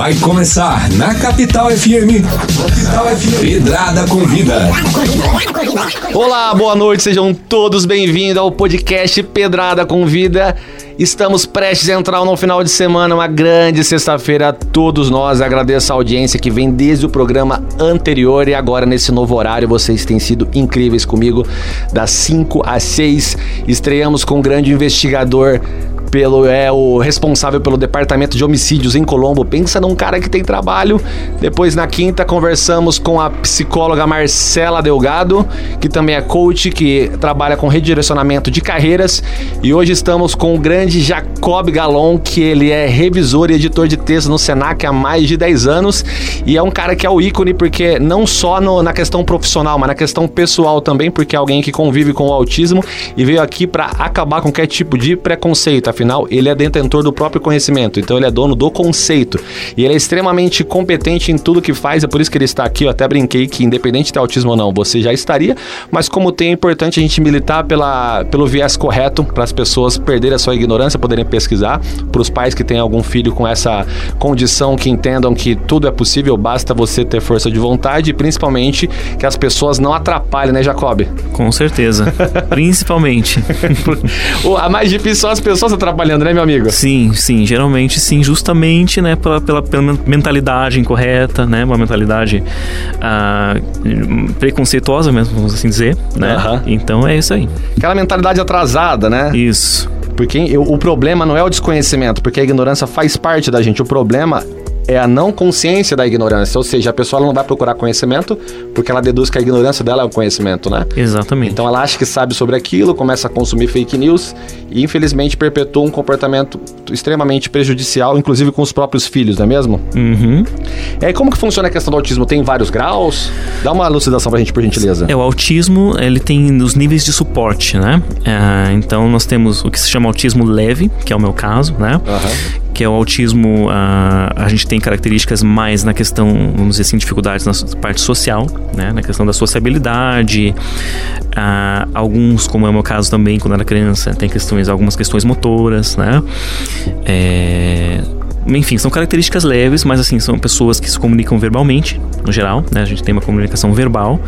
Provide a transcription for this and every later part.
Vai começar na Capital FM. Capital FM. Pedrada com vida. Olá, boa noite, sejam todos bem-vindos ao podcast Pedrada com Vida. Estamos prestes a entrar no final de semana, uma grande sexta-feira a todos nós. Agradeço a audiência que vem desde o programa anterior e agora nesse novo horário. Vocês têm sido incríveis comigo, das 5 às 6. Estreamos com um grande investigador pelo é o responsável pelo departamento de homicídios em Colombo. Pensa num cara que tem trabalho. Depois na quinta conversamos com a psicóloga Marcela Delgado, que também é coach, que trabalha com redirecionamento de carreiras. E hoje estamos com o grande Jacob Galon, que ele é revisor e editor de texto no Senac há mais de 10 anos e é um cara que é o ícone porque não só no, na questão profissional, mas na questão pessoal também, porque é alguém que convive com o autismo e veio aqui para acabar com qualquer tipo de preconceito afinal, ele é detentor do próprio conhecimento, então ele é dono do conceito. E ele é extremamente competente em tudo que faz, é por isso que ele está aqui. Eu até brinquei que, independente de ter autismo ou não, você já estaria, mas como tem, é importante a gente militar pela, pelo viés correto para as pessoas perderem a sua ignorância, poderem pesquisar, para os pais que têm algum filho com essa condição que entendam que tudo é possível, basta você ter força de vontade e principalmente que as pessoas não atrapalhem, né, Jacob? Com certeza. Principalmente. a mais difícil são as pessoas atrapalhando atrapalhando, né, meu amigo? Sim, sim, geralmente sim, justamente, né, pela, pela, pela mentalidade incorreta, né, uma mentalidade uh, preconceituosa mesmo, vamos assim dizer, né? Então é isso aí. Aquela mentalidade atrasada, né? Isso. Porque o problema não é o desconhecimento, porque a ignorância faz parte da gente. O problema é a não consciência da ignorância, ou seja, a pessoa não vai procurar conhecimento porque ela deduz que a ignorância dela é o conhecimento, né? Exatamente. Então ela acha que sabe sobre aquilo, começa a consumir fake news e infelizmente perpetua um comportamento extremamente prejudicial, inclusive com os próprios filhos, não é mesmo? Uhum. É, como que funciona a questão do autismo? Tem vários graus? Dá uma elucidação pra gente, por gentileza. É, o autismo, ele tem os níveis de suporte, né? É, então nós temos o que se chama autismo leve, que é o meu caso, né? Uhum que é o autismo, a, a gente tem características mais na questão, vamos dizer assim, dificuldades na parte social, né? na questão da sociabilidade. Alguns, como é o meu caso também, quando era criança, tem questões, algumas questões motoras, né? É, enfim, são características leves, mas assim, são pessoas que se comunicam verbalmente, no geral, né? A gente tem uma comunicação verbal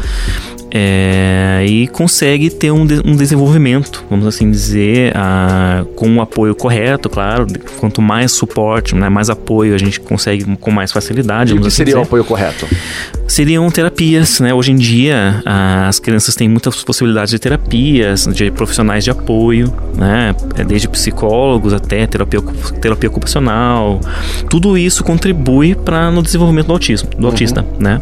é, e consegue ter um, de, um, desenvolvimento, vamos assim dizer, a, com o apoio correto, claro. Quanto mais suporte, né, mais apoio a gente consegue com mais facilidade. E o que assim seria o apoio correto? Seriam terapias, né? Hoje em dia as crianças têm muitas possibilidades de terapias, de profissionais de apoio, né? É, desde psicólogos até terapia, terapia ocupacional. Tudo isso contribui para no desenvolvimento do autismo, do uhum. autista, né?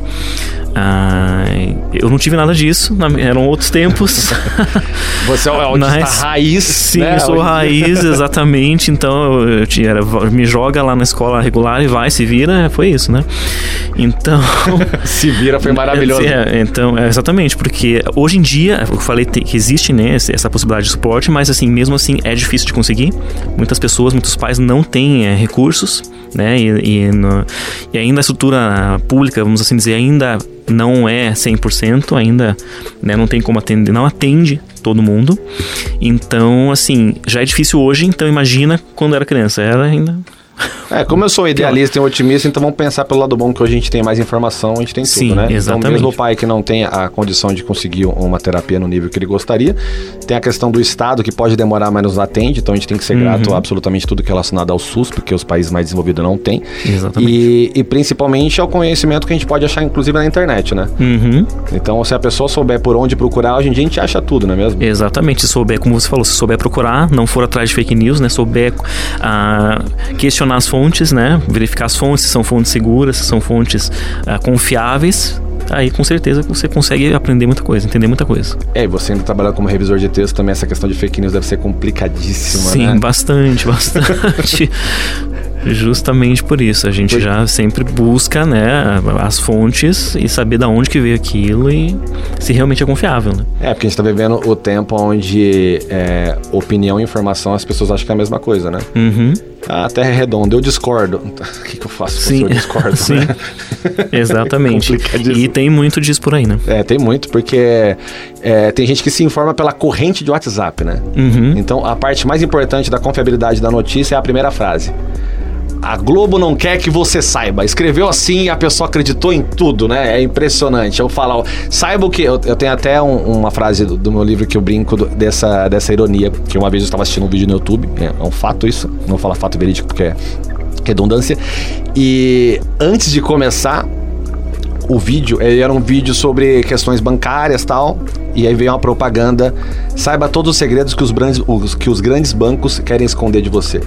Ah, eu não tive nada disso, eram outros tempos. Você é o autista Mas, raiz. Sim, né? eu sou raiz, exatamente. Então eu, tinha, era, me joga lá na escola regular e vai, se vira, foi isso, né? Então. se vira foi maravilhoso. É, então, é, exatamente, porque hoje em dia, eu falei que existe né, essa possibilidade de suporte, mas assim, mesmo assim é difícil de conseguir. Muitas pessoas, muitos pais não têm é, recursos, né? E, e, no, e ainda a estrutura pública, vamos assim dizer, ainda não é 100% ainda, né, não tem como atender, não atende todo mundo. Então, assim, já é difícil hoje, então imagina quando era criança, era ainda é, como eu sou idealista e otimista, então vamos pensar pelo lado bom que hoje a gente tem mais informação, a gente tem Sim, tudo, né? Exatamente. Então, mesmo o pai que não tem a condição de conseguir uma terapia no nível que ele gostaria, tem a questão do Estado que pode demorar, mas nos atende, então a gente tem que ser uhum. grato a absolutamente tudo que é relacionado ao SUS, porque os países mais desenvolvidos não têm. Exatamente. E, e principalmente ao conhecimento que a gente pode achar, inclusive, na internet, né? Uhum. Então, se a pessoa souber por onde procurar, hoje em dia a gente acha tudo, não é mesmo? Exatamente. Se souber, como você falou, se souber procurar, não for atrás de fake news, né? Souber uh, questionar as fontes, né? Verificar as fontes, se são fontes seguras, se são fontes uh, confiáveis, aí com certeza você consegue aprender muita coisa, entender muita coisa. É, e você ainda trabalhando como revisor de texto, também essa questão de fake news deve ser complicadíssima, Sim, né? bastante, bastante. Justamente por isso, a gente já sempre busca, né, as fontes e saber da onde que veio aquilo e se realmente é confiável, né? É, porque a gente tá vivendo o tempo onde é, opinião e informação as pessoas acham que é a mesma coisa, né? Uhum. A Terra é redonda, eu discordo. O que, que eu faço Sim. eu discordo, Sim. né? Exatamente. e tem muito disso por aí, né? É, tem muito, porque é, tem gente que se informa pela corrente de WhatsApp, né? Uhum. Então, a parte mais importante da confiabilidade da notícia é a primeira frase. A Globo não quer que você saiba. Escreveu assim e a pessoa acreditou em tudo, né? É impressionante. Eu falo, saiba o que. Eu, eu tenho até um, uma frase do, do, meu livro que eu brinco do, dessa, dessa ironia, que uma vez eu estava assistindo um vídeo no YouTube, é, é um fato isso, não vou falar fato verídico porque é redundância. E antes de começar, o vídeo, ele era um vídeo sobre questões bancárias tal. E aí veio uma propaganda. Saiba todos os segredos que os, grandes, os, que os grandes bancos querem esconder de você.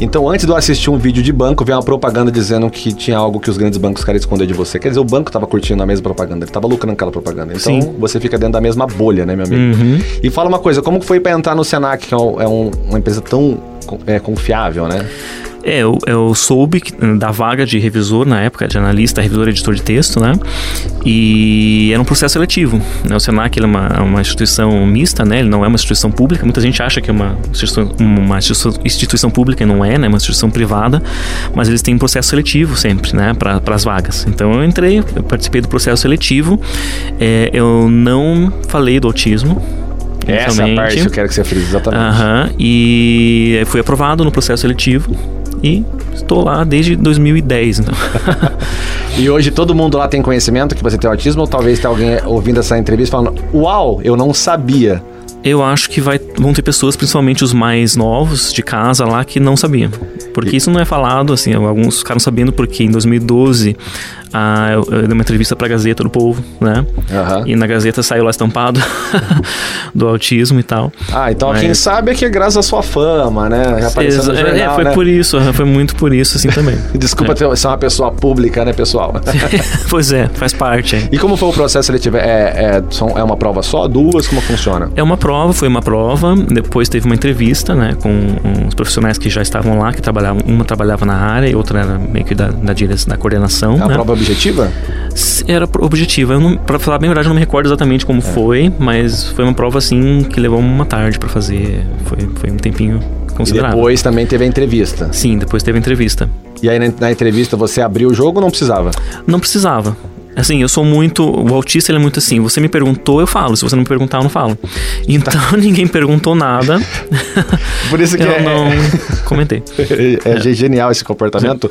Então, antes de eu assistir um vídeo de banco, veio uma propaganda dizendo que tinha algo que os grandes bancos querem esconder de você. Quer dizer, o banco estava curtindo a mesma propaganda, ele estava lucrando aquela propaganda. Então, Sim. você fica dentro da mesma bolha, né, meu amigo? Uhum. E fala uma coisa, como foi para entrar no Senac, que é, um, é um, uma empresa tão é, confiável, né? É, eu, eu soube da vaga de revisor na época, de analista, revisor editor de texto, né? E era um processo seletivo. Né? O Senac é uma, uma instituição mista, né? Ele não é uma instituição pública. Muita gente acha que é uma instituição, uma instituição pública e não é, né? É uma instituição privada. Mas eles têm um processo seletivo sempre, né? Para as vagas. Então eu entrei, eu participei do processo seletivo. É, eu não falei do autismo, essa é parte eu quero que você frise, exatamente. Aham, e fui aprovado no processo seletivo e estou lá desde 2010. Então. e hoje todo mundo lá tem conhecimento que você tem autismo ou talvez tenha alguém ouvindo essa entrevista falando: Uau, eu não sabia. Eu acho que vai, vão ter pessoas, principalmente os mais novos de casa lá, que não sabiam. Porque isso não é falado, assim, alguns ficaram sabendo porque em 2012 ah, eu, eu, dei uma entrevista pra Gazeta do Povo, né? Uhum. E na Gazeta saiu lá estampado do autismo e tal. Ah, então Mas... quem sabe é que é graças à sua fama, né? No é, jornal, É, foi né? por isso, foi muito por isso, assim, também. Desculpa é. ter, ser uma pessoa pública, né, pessoal? pois é, faz parte. Hein? E como foi o processo seletivo? É, é, são, é uma prova só, duas? Como funciona? É uma prova, foi uma prova, depois teve uma entrevista, né, com uns profissionais que já estavam lá, que trabalhavam, uma trabalhava na área e outra era meio que da, da direção, da coordenação. É né? prova objetiva? Era objetiva. Eu pra falar bem a verdade, eu não me recordo exatamente como é. foi, mas foi uma prova assim que levou uma tarde para fazer. Foi, foi um tempinho considerável. E depois também teve a entrevista. Sim, depois teve a entrevista. E aí na, na entrevista você abriu o jogo ou não precisava? Não precisava. Assim, eu sou muito. O autista ele é muito assim. Você me perguntou, eu falo. Se você não me perguntar, eu não falo. Então tá. ninguém perguntou nada. Por isso que eu é... não comentei. É, é, genial esse comportamento.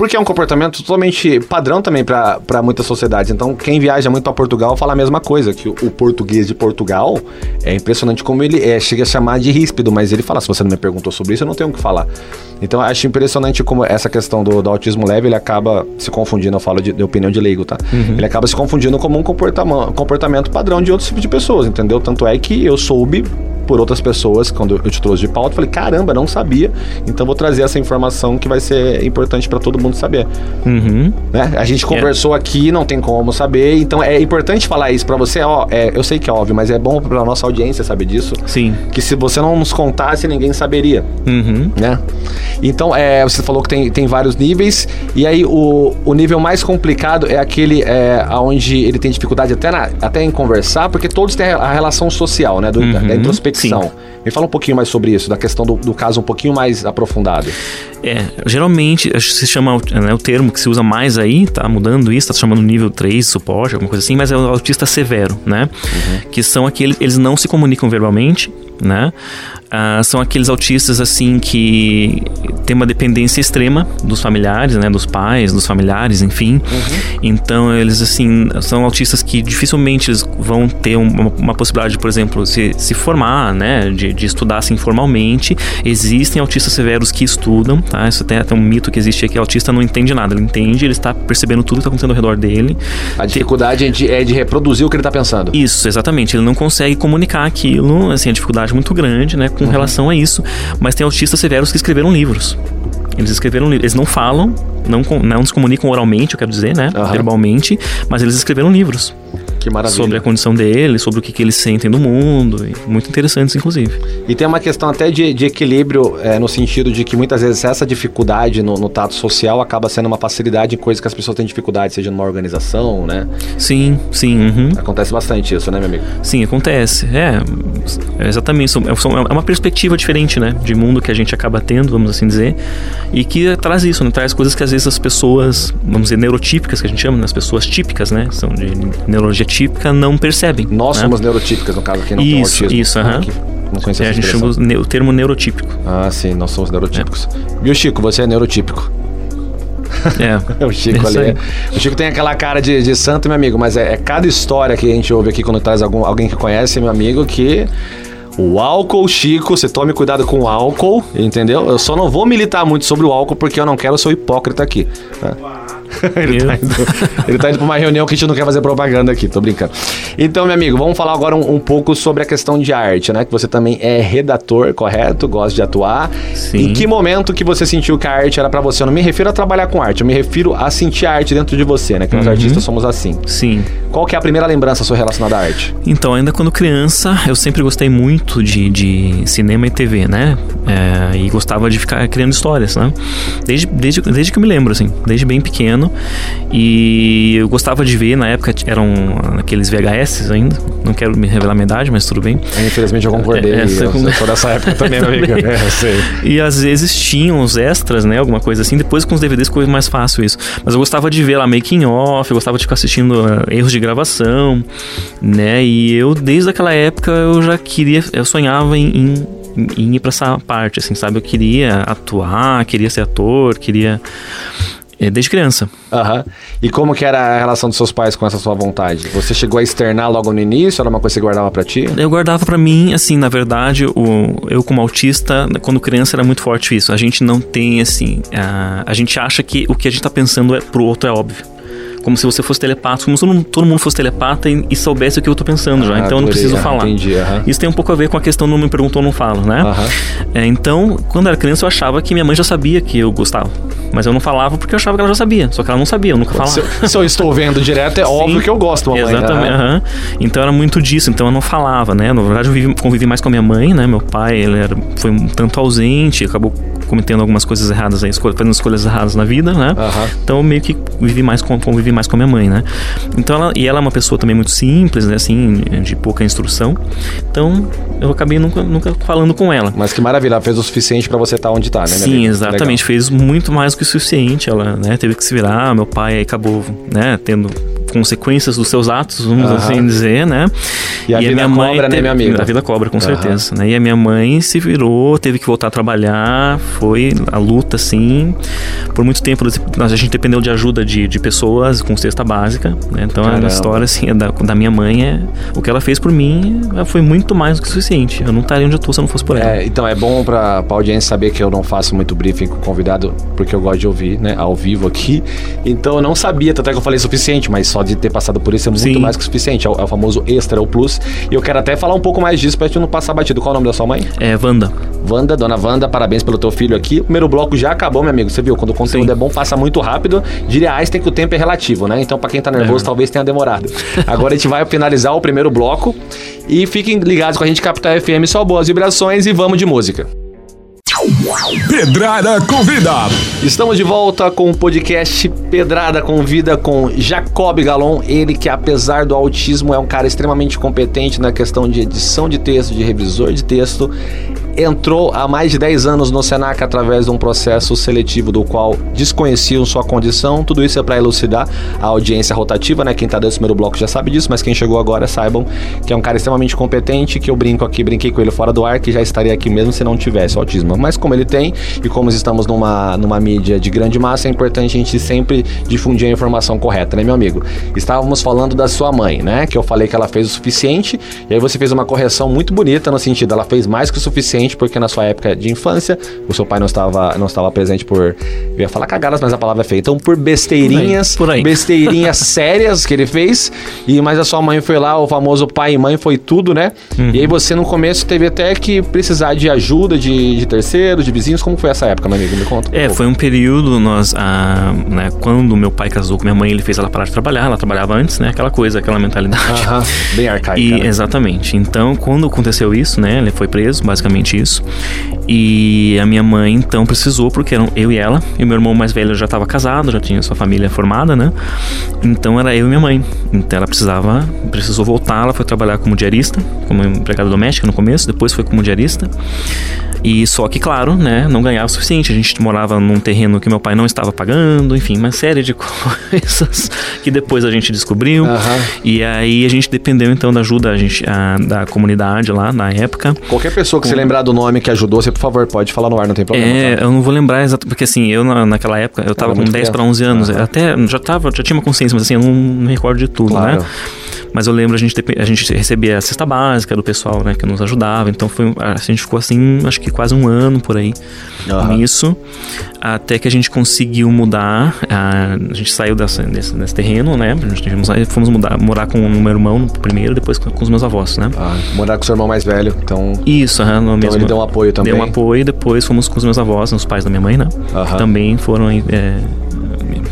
Porque é um comportamento totalmente padrão também para muitas sociedades. Então, quem viaja muito para Portugal fala a mesma coisa, que o, o, português de Portugal é impressionante como ele é, chega a chamar de ríspido, mas ele fala, se você não me perguntou sobre isso, eu não tenho o que falar. Então, acho impressionante como essa questão do, do autismo leve, ele acaba se confundindo, eu falo de, de opinião de leigo, tá? Uhum. Ele acaba se confundindo como um comportamento, comportamento padrão de outros tipos de pessoas, entendeu? Tanto é que eu soube por outras pessoas, quando eu te trouxe de pauta, falei, caramba, não sabia, então vou trazer essa informação que vai ser importante para todo mundo saber. Uhum. Né? A gente conversou é. aqui, não tem como saber, então é importante falar isso para você, ó, é, eu sei que é óbvio, mas é bom pra nossa audiência saber disso. Sim. Que se você não nos contasse, ninguém saberia. Uhum. Né? Então, é, você falou que tem, tem vários níveis, e aí o, o nível mais complicado é aquele é, onde ele tem dificuldade até, na, até em conversar, porque todos têm a relação social, né? Do, uhum. da introspecção Sim. Me fala um pouquinho mais sobre isso, da questão do, do caso um pouquinho mais aprofundado. É, geralmente se chama né, o termo que se usa mais aí, tá mudando isso, tá chamando nível 3, suporte, alguma coisa assim, mas é o autista severo, né? Uhum. Que são aqueles, eles não se comunicam verbalmente, né? Uh, são aqueles autistas assim que têm uma dependência extrema dos familiares, né, dos pais, dos familiares, enfim. Uhum. Então eles assim são autistas que dificilmente vão ter uma, uma possibilidade, por exemplo, se, se formar, né, de, de estudar assim formalmente. Existem autistas severos que estudam, tá? Isso tem até um mito que existe aqui: o autista não entende nada, ele entende, ele está percebendo tudo que está acontecendo ao redor dele. A dificuldade é de, é de reproduzir o que ele está pensando. Isso, exatamente. Ele não consegue comunicar aquilo, assim, a dificuldade é muito grande, né? com uhum. relação a isso. Mas tem autistas severos que escreveram livros. Eles escreveram livros. Eles não falam, não, não se comunicam oralmente, eu quero dizer, né? Uhum. Verbalmente, mas eles escreveram livros. Que maravilha. Sobre a condição deles, sobre o que, que eles sentem no mundo. muito interessantes, inclusive. E tem uma questão até de, de equilíbrio, é, no sentido de que muitas vezes essa dificuldade no, no, tato social acaba sendo uma facilidade em coisas que as pessoas têm dificuldade, seja numa organização, né? Sim, sim. Uhum. Acontece bastante isso, né, meu amigo? Sim, acontece. É, é exatamente. É, é uma perspectiva diferente, né? De mundo que a gente acaba tendo, vamos assim dizer. E que traz isso, né? Traz coisas que às vezes as pessoas, vamos dizer, neurotípicas, que a gente chama, né? as pessoas típicas, né? São de neurologia típica não percebem. Nós né? somos neurotípicas, no caso, aqui não isso, tem autismo. Isso, aham. Não conhecia é, a gente chama o termo neurotípico. Ah, sim, nós somos neurotípicos. É. Viu, Chico, você é neurotípico. É. o Chico É ali. O Chico tem aquela cara de, de santo, meu amigo, mas é, é cada história que a gente ouve aqui quando traz algum, alguém que conhece, meu amigo, que. O álcool, Chico, você tome cuidado com o álcool, entendeu? Eu só não vou militar muito sobre o álcool porque eu não quero ser hipócrita aqui. tá? ele, tá Eu? indo, ele tá indo pra uma reunião que a gente não quer fazer propaganda aqui, tô brincando. Então, meu amigo, vamos falar agora um, um pouco sobre a questão de arte, né? Que você também é redator, correto? Gosta de atuar. Sim. Em que momento que você sentiu que a arte era pra você? Eu não me refiro a trabalhar com arte, eu me refiro a sentir a arte dentro de você, né? Que nós Uhum. artistas somos assim. Sim. Qual que é a primeira lembrança sua relacionada à arte? Então, ainda quando criança, eu sempre gostei muito de, de cinema e TV, né? É, e gostava de ficar criando histórias, né? Desde, desde, desde que eu me lembro, assim, desde bem pequeno. E eu gostava de ver, na época eram aqueles VHS ainda. Não quero me revelar minha idade, mas tudo bem. Infelizmente eu concordei. É, eu, você- eu sou dessa época também. Também. É, eu sei. E às vezes tinham os extras, né? Alguma coisa assim. Depois com os DVDs ficou mais fácil isso. Mas eu gostava de ver lá making off, eu gostava de ficar assistindo eh, erros de gravação, né? E eu, desde aquela época, eu já queria. Eu sonhava em. em em ir pra essa parte, assim, sabe? Eu queria atuar, queria ser ator, queria. Eh, Desde criança. Aham. E como que era a relação dos seus pais com essa sua vontade? Você chegou a externar logo no início? Era uma coisa que você guardava pra ti? Eu guardava pra mim, assim, na verdade, o, eu como autista, quando criança era muito forte isso. A gente não tem, assim, a, a gente acha que o que a gente tá pensando é, pro outro é óbvio. Como se você fosse telepata, como se todo mundo, todo mundo fosse telepata e, e soubesse o que eu tô pensando já. Ah, Então eu não preciso Ah, falar. Entendi. Isso tem um pouco a ver com a questão do não me perguntou, não falo, né? É, então, quando era criança, eu achava que minha mãe já sabia que eu gostava. Mas eu não falava porque eu achava que ela já sabia. Só que ela não sabia, eu nunca falava. Se, eu- se eu estou vendo direto, é óbvio que eu gosto, mamãe. Exatamente. Então era muito disso. Então eu não falava, né? Na verdade, eu vivi- convivi mais com a minha mãe, né? Meu pai, ele era, foi um tanto ausente, acabou cometendo algumas coisas erradas aí, escolha- fazendo escolhas erradas na vida, né? Então eu meio que vivi mais com, convivi mais com a minha mãe, né? Então ela, e ela é uma pessoa também muito simples, né? Assim, de pouca instrução. Então eu acabei nunca, nunca falando com ela. Mas que maravilha, ela fez o suficiente pra você estar onde tá, né, Sim, exatamente. Fez muito mais do que o suficiente. Ela né, teve que se virar. Meu pai acabou né, tendo consequências dos seus atos, vamos assim dizer, né? E a vida cobra, né, meu amigo? A vida cobra, com certeza. Né? E a minha mãe se virou, teve que voltar a trabalhar, foi a luta, assim. Por muito tempo a gente dependeu de ajuda de, de pessoas com cesta básica. Né? Então Caramba. a história assim, é da, da minha mãe é. O que ela fez por mim foi muito mais do que suficiente. Eu não estaria onde eu tô se eu não fosse por ela. É, então é bom pra, pra audiência saber que eu não faço muito briefing com o convidado, porque eu gosto de ouvir, né, ao vivo aqui. Então eu não sabia, tanto é que eu falei suficiente, mas só de ter passado por isso é muito Sim. mais que suficiente. É o, é o famoso extra, é o plus. E eu quero até falar um pouco mais disso pra gente não passar batido. Qual é o nome da sua mãe? É, Wanda. Wanda, dona Wanda, parabéns pelo teu filho aqui. O primeiro bloco já acabou, meu amigo. Você viu, quando o conteúdo Sim. é bom, passa muito rápido. Diria Einstein que o tempo é relativo, né? Então, pra quem tá nervoso, É. talvez tenha demorado. Agora a gente vai finalizar o primeiro bloco. E fiquem ligados com a gente, Capital FM, só boas vibrações e vamos de música. Pedrada convida. Estamos de volta com o podcast Pedrada Convida com Jacob Galon. Ele que, apesar do autismo, é um cara extremamente competente na questão de edição de texto, de revisor de texto. Entrou há mais de 10 anos no Senac através de um processo seletivo do qual desconheciam sua condição. Tudo isso é para elucidar a audiência rotativa, né? Quem tá dentro do primeiro bloco já sabe disso, mas quem chegou agora saibam que é um cara extremamente competente, que eu brinco aqui, brinquei com ele fora do ar, que já estaria aqui mesmo se não tivesse autismo. Mas como ele tem, e como estamos numa, numa mídia de grande massa, é importante a gente sempre difundir a informação correta, né, meu amigo? Estávamos falando da sua mãe, né? Que eu falei que ela fez o suficiente, e aí você fez uma correção muito bonita no sentido, ela fez mais que o suficiente, porque na sua época de infância, o seu pai não estava, não estava presente por. Eu ia falar cagadas, mas a palavra é feita. Então, por besteirinhas, Por aí, por aí. besteirinhas sérias que ele fez, e mas a sua mãe foi lá, o famoso pai e mãe foi tudo, né? Uhum. E aí você no começo teve até que precisar de ajuda de, de terceiros, de vizinhos. Como foi essa época, meu amigo? Me conta. um É, pouco. foi um período, nós, ah, né, quando meu pai casou com minha mãe, ele fez ela parar de trabalhar, ela trabalhava antes, né, aquela coisa, aquela mentalidade. Aham, bem arcaico. E, né? exatamente. Então, quando aconteceu isso, né, ele foi preso, basicamente isso. E a minha mãe, então, precisou, porque eram eu e ela, e o meu irmão mais velho já estava casado, já tinha sua família formada, né? Então era eu e minha mãe. Então ela precisava, precisou voltar, ela foi trabalhar como diarista, como empregada doméstica no começo, depois foi como diarista. E só que, claro, né, não ganhava o suficiente. A gente morava num terreno que meu pai não estava pagando, enfim, uma série de coisas que depois a gente descobriu. Aham. E aí a gente dependeu então da ajuda a gente, a- da comunidade lá na época. Qualquer pessoa que você lembrar do nome que ajudou, você favor, pode falar no ar, não tem problema. É, tá? eu não vou lembrar exato, porque assim, eu na, naquela época, eu tava com muito 10 para criança. 11 anos, até já tava, já tinha uma consciência, mas assim, eu não me recordo de tudo, Claro. né? Mas eu lembro a gente, a gente recebia a cesta básica do pessoal, né, que nos ajudava, então foi, a gente ficou assim, acho que quase um ano por aí Aham. nisso, até que a gente conseguiu mudar, a, a gente saiu dessa, desse, desse terreno, né, a gente fomos, fomos mudar, morar com o meu irmão primeiro, depois com, com os meus avós, né? Ah, morar com seu irmão mais velho, então. Isso, aham, no Então mesmo, ele deu um apoio também. Deu um apoio e depois fomos com os meus avós, os pais da minha mãe, né? Aham. Que também foram é,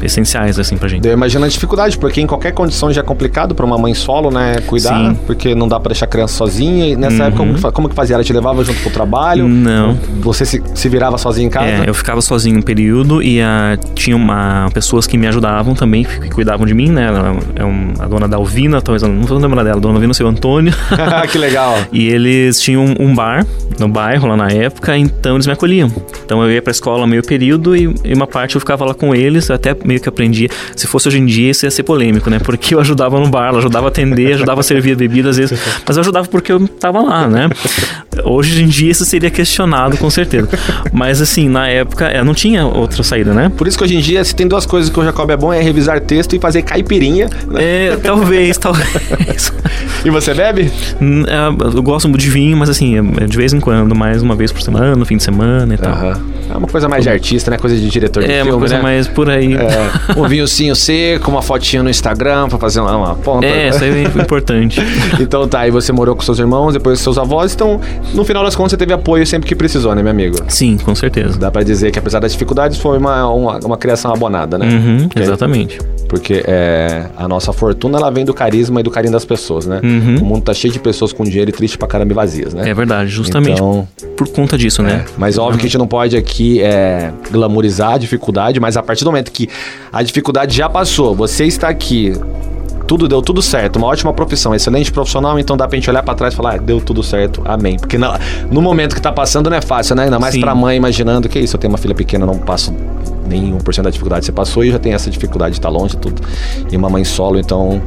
essenciais, assim, pra gente. Eu imagino a dificuldade, porque em qualquer condição já é complicado pra uma mãe solo, né, cuidar, Sim. porque não dá pra deixar a criança sozinha. E nessa Uhum. época, como que, fa- como que fazia? Ela te levava junto pro trabalho? Não. Você se, se virava sozinho em casa? É, eu ficava sozinho um período e ah, tinha uma, pessoas que me ajudavam também, que cuidavam de mim, né? É um- a dona Dalvina, talvez eu não vou lembrar dela, a dona Dalvina, o seu Antônio. que legal. E eles tinham um bar no bairro lá na época, então eles me acolhiam. Então eu ia pra escola meio período e, e uma parte eu ficava lá com eles, até meio que aprendia. Se fosse hoje em dia, isso ia ser polêmico, né? Porque eu ajudava no bar, eu ajudava a atender, ajudava a servir a bebida às vezes. Mas eu ajudava porque eu tava lá, né? Hoje em dia isso seria questionado, com certeza. Mas assim, na época, é, não tinha outra saída, né? Por isso que hoje em dia, se tem duas coisas que o Jacob é bom, é revisar texto e fazer caipirinha. né? É, talvez, talvez. E você bebe? É, Eu gosto muito de vinho, mas assim, é de vez em quando, mais uma vez por semana, no fim de semana e tal. Aham. É uma coisa mais de artista, né? Coisa de diretor de É, filme, uma coisa né? mais por aí. É, um vinhocinho seco, uma fotinha no Instagram pra fazer uma, uma ponta. É, isso aí é importante. Então tá, aí você morou com seus irmãos, depois seus avós, então no final das contas você teve apoio sempre que precisou, né, meu amigo? Sim, com certeza. Dá pra dizer que apesar das dificuldades foi uma, uma, uma criação abonada, né? Uhum, Porque- exatamente. Porque é, a nossa fortuna ela vem do carisma e do carinho das pessoas, né? Uhum. O mundo tá cheio de pessoas com dinheiro e triste pra caramba e vazias, né? É verdade, justamente Então, por conta disso, né? É, mas óbvio que a gente não pode aqui é, glamorizar a dificuldade, mas a partir do momento que a dificuldade já passou, você está aqui, tudo deu tudo certo, uma ótima profissão, excelente profissional, então dá pra gente olhar pra trás e falar, ah, deu tudo certo, amém. Porque na- no momento que tá passando não é fácil, né? Ainda mais Sim. pra mãe imaginando que isso, eu tenho uma filha pequena, eu não passo nenhum por cento da dificuldade que você passou e já tem essa dificuldade de estar longe e tudo. E uma mãe solo, então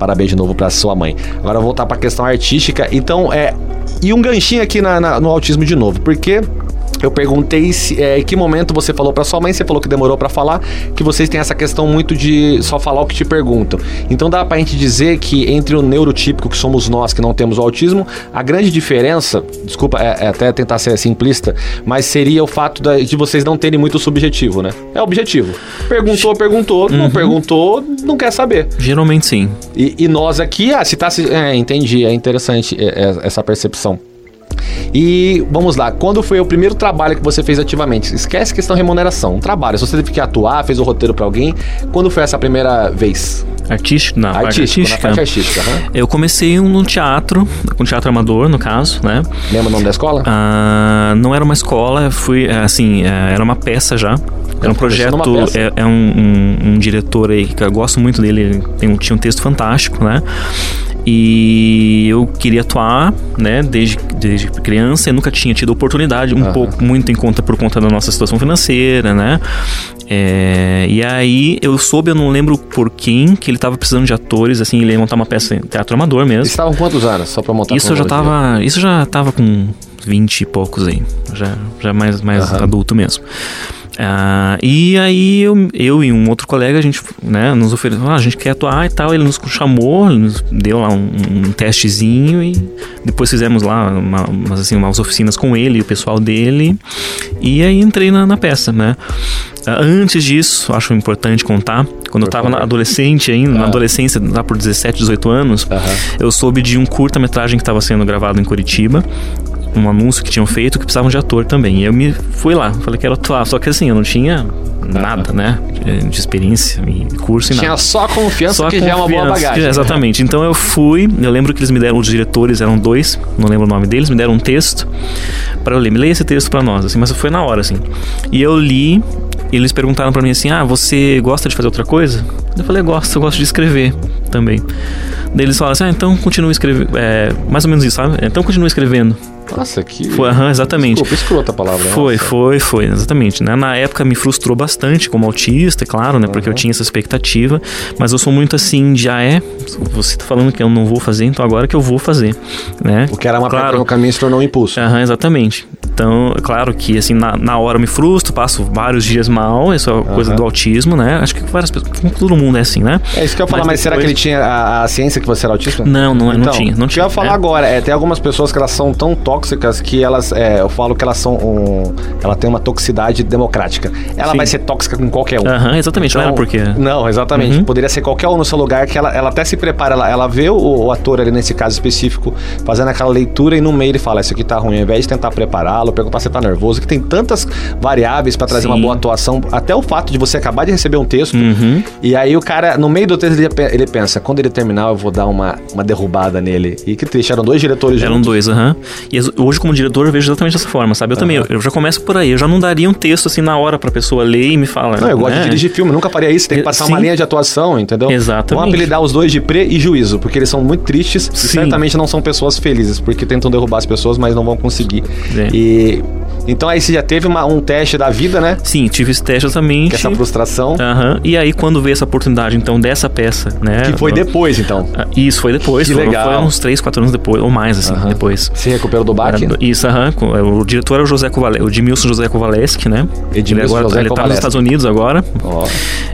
parabéns de novo pra sua mãe. Agora eu vou voltar pra questão artística. Então, é. E um ganchinho aqui na- na- no autismo de novo, porque eu perguntei se, é, em que momento você falou pra sua mãe, você falou que demorou pra falar, que vocês têm essa questão muito de só falar o que te perguntam. Então dá pra gente dizer que entre o neurotípico, que somos nós que não temos o autismo, a grande diferença, desculpa, é, é até tentar ser simplista, mas seria o fato da- de vocês não terem muito subjetivo, né? É objetivo. Perguntou, perguntou, não perguntou, não quer saber. Geralmente sim. E, e nós aqui, ah, se tá. se- É, entendi, é interessante é, é, essa percepção. E vamos lá, quando foi o primeiro trabalho que você fez ativamente? Esquece questão remuneração, um trabalho. Se você teve que atuar, fez o roteiro pra alguém, quando foi essa primeira vez? Artístico, na parte Artístico, na artística. parte artística, aham. Eu comecei no teatro, com teatro amador, no caso, né? Lembra o nome da escola? Ah, não era uma escola, fui, é, assim, é, era uma peça já. Era um projeto, é, é um, um- um diretor aí que eu gosto muito dele, ele tem um, tinha um texto fantástico, né? E eu queria atuar, né, desde, desde criança, eu nunca tinha tido oportunidade, um Aham. pouco, muito em conta por conta da nossa situação financeira, né? É, e aí eu soube, eu não lembro por quem, que ele tava precisando de atores, assim, ele ia montar uma peça em teatro amador mesmo. Estavam quantos anos? Só pra montar Isso eu já tava. Isso já tava com 20 e poucos aí. Já, já mais, mais Aham. adulto mesmo. Ah, e aí eu, eu e um outro colega, a gente, né, nos ofereceu, ah, a gente quer atuar e tal. Ele nos chamou, nos deu lá um, um testezinho e depois fizemos lá uma, umas, assim, umas oficinas com ele e o pessoal dele. E aí entrei na, na peça, né? Ah, Antes disso, acho importante contar, quando eu Por tava na adolescente ainda, na Ah. adolescência, lá por 17, 18 anos, Aham. eu soube de um curta-metragem que estava sendo gravado em Curitiba. Um anúncio que tinham feito que precisavam de ator também. E eu me fui lá, falei que era atuar. Só que assim, eu não tinha nada, né? De, de experiência, e curso e Tinha nada. só confiança Só que já é uma boa confiança, bagagem. Exatamente. Então eu fui, eu lembro que eles me deram, os diretores eram dois, não lembro o nome deles, me deram um texto para eu ler. Me leia esse texto para nós, assim, mas foi na hora, assim. E eu li, eles perguntaram pra mim assim: Ah, você gosta de fazer outra coisa? Eu falei: Gosto, eu gosto de escrever também. Daí eles falaram assim: Ah, então continua escrevendo. É, mais ou menos isso, sabe? Então continua escrevendo. Nossa, que. Foi, aham, exatamente. Desculpa, escrota a palavra. Foi, nossa. foi, foi, exatamente. Né? Na época me frustrou bastante como autista, é claro, né? Porque eu tinha essa expectativa. Mas eu sou muito assim, já é. Você tá falando que eu não vou fazer, então agora que eu vou fazer, né? O que era uma Claro. no caminho se tornou um impulso. Aham, exatamente. Então, é claro que assim, na, na hora eu me frustro, passo vários dias mal, isso é coisa do autismo, né? Acho que várias pessoas, todo mundo é assim, né? É isso que eu ia falar, mas, Mas será que ele depois- tinha a, a ciência que você era autista? Não, não, não Então, tinha, não que eu tinha. ia falar né? agora é, tem algumas pessoas que elas são tão tóxicas que elas, é, eu falo que elas são um, ela tem uma toxicidade democrática. Ela Sim. vai ser tóxica com qualquer um. Aham, exatamente, não era porque. Não, exatamente. Uhum. Poderia ser qualquer um no seu lugar que ela, ela até se prepara, ela, ela vê o, o ator ali nesse caso específico fazendo aquela leitura e no meio ele fala: Isso aqui tá ruim. Ao invés de tentar prepará-lo, perguntar se tá nervoso, que tem tantas variáveis pra trazer Sim. uma boa atuação, até o fato de você acabar de receber um texto Uhum. e aí o cara, no meio do texto, ele, ele pensa: quando ele terminar, eu vou dar uma, uma derrubada nele. E que triste, eram dois diretores Eram juntos. dois, aham. E as- hoje, como diretor, eu vejo exatamente dessa forma, sabe? Eu também, eu, eu já começo por aí. Eu já não daria um texto assim na hora pra pessoa ler e me falar. Não, eu gosto né? de dirigir filme, nunca faria isso. Tem que passar sim. uma linha de atuação, entendeu? Exatamente. Vamos apelidar os dois de pre e juízo, porque eles são muito tristes e Sim. certamente não são pessoas felizes, porque tentam derrubar as pessoas, mas não vão conseguir. É. E então aí você já teve uma- um teste da vida, né? Sim, tive esse teste exatamente. é essa frustração. Aham. E aí, quando veio essa oportunidade, então, dessa peça, né? Que foi depois, então. Ah, Isso, foi depois. Que foi, legal. Foi uns 3, 4 anos depois, ou mais, assim, Aham. depois. Se recuperou do baque? Era- Isso, aham. é, O diretor é o José Kovale, o Edmilson José Kowaleski, né? Edmilson ele agora, José ele tá nos. Estados Unidos agora. Ó.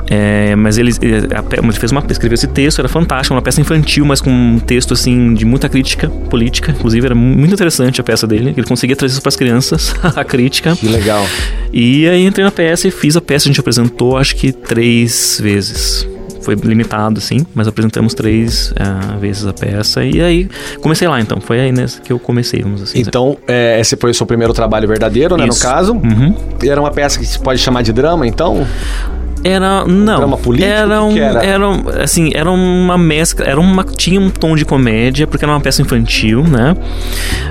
É, mas ele, ele fez uma, escreveu esse texto, era fantástico, uma peça infantil, mas com um texto assim de muita crítica política. Inclusive, era muito interessante a peça dele. Ele conseguia trazer isso para as crianças, a crítica. Que legal. E aí entrei na peça e fiz a peça, a gente apresentou acho que três vezes. Foi limitado, assim, mas apresentamos três ah, vezes a peça. E aí comecei lá, então. Foi aí nessa que eu comecei, vamos assim. Então, é, esse foi o seu primeiro trabalho verdadeiro, né? No Isso. caso. Uhum. E era uma peça que se pode chamar de drama, então? Era. Não. drama político? Era um. que que era? Era, um- assim, era uma mescla. Era uma. Tinha um tom de comédia, porque era uma peça infantil, né?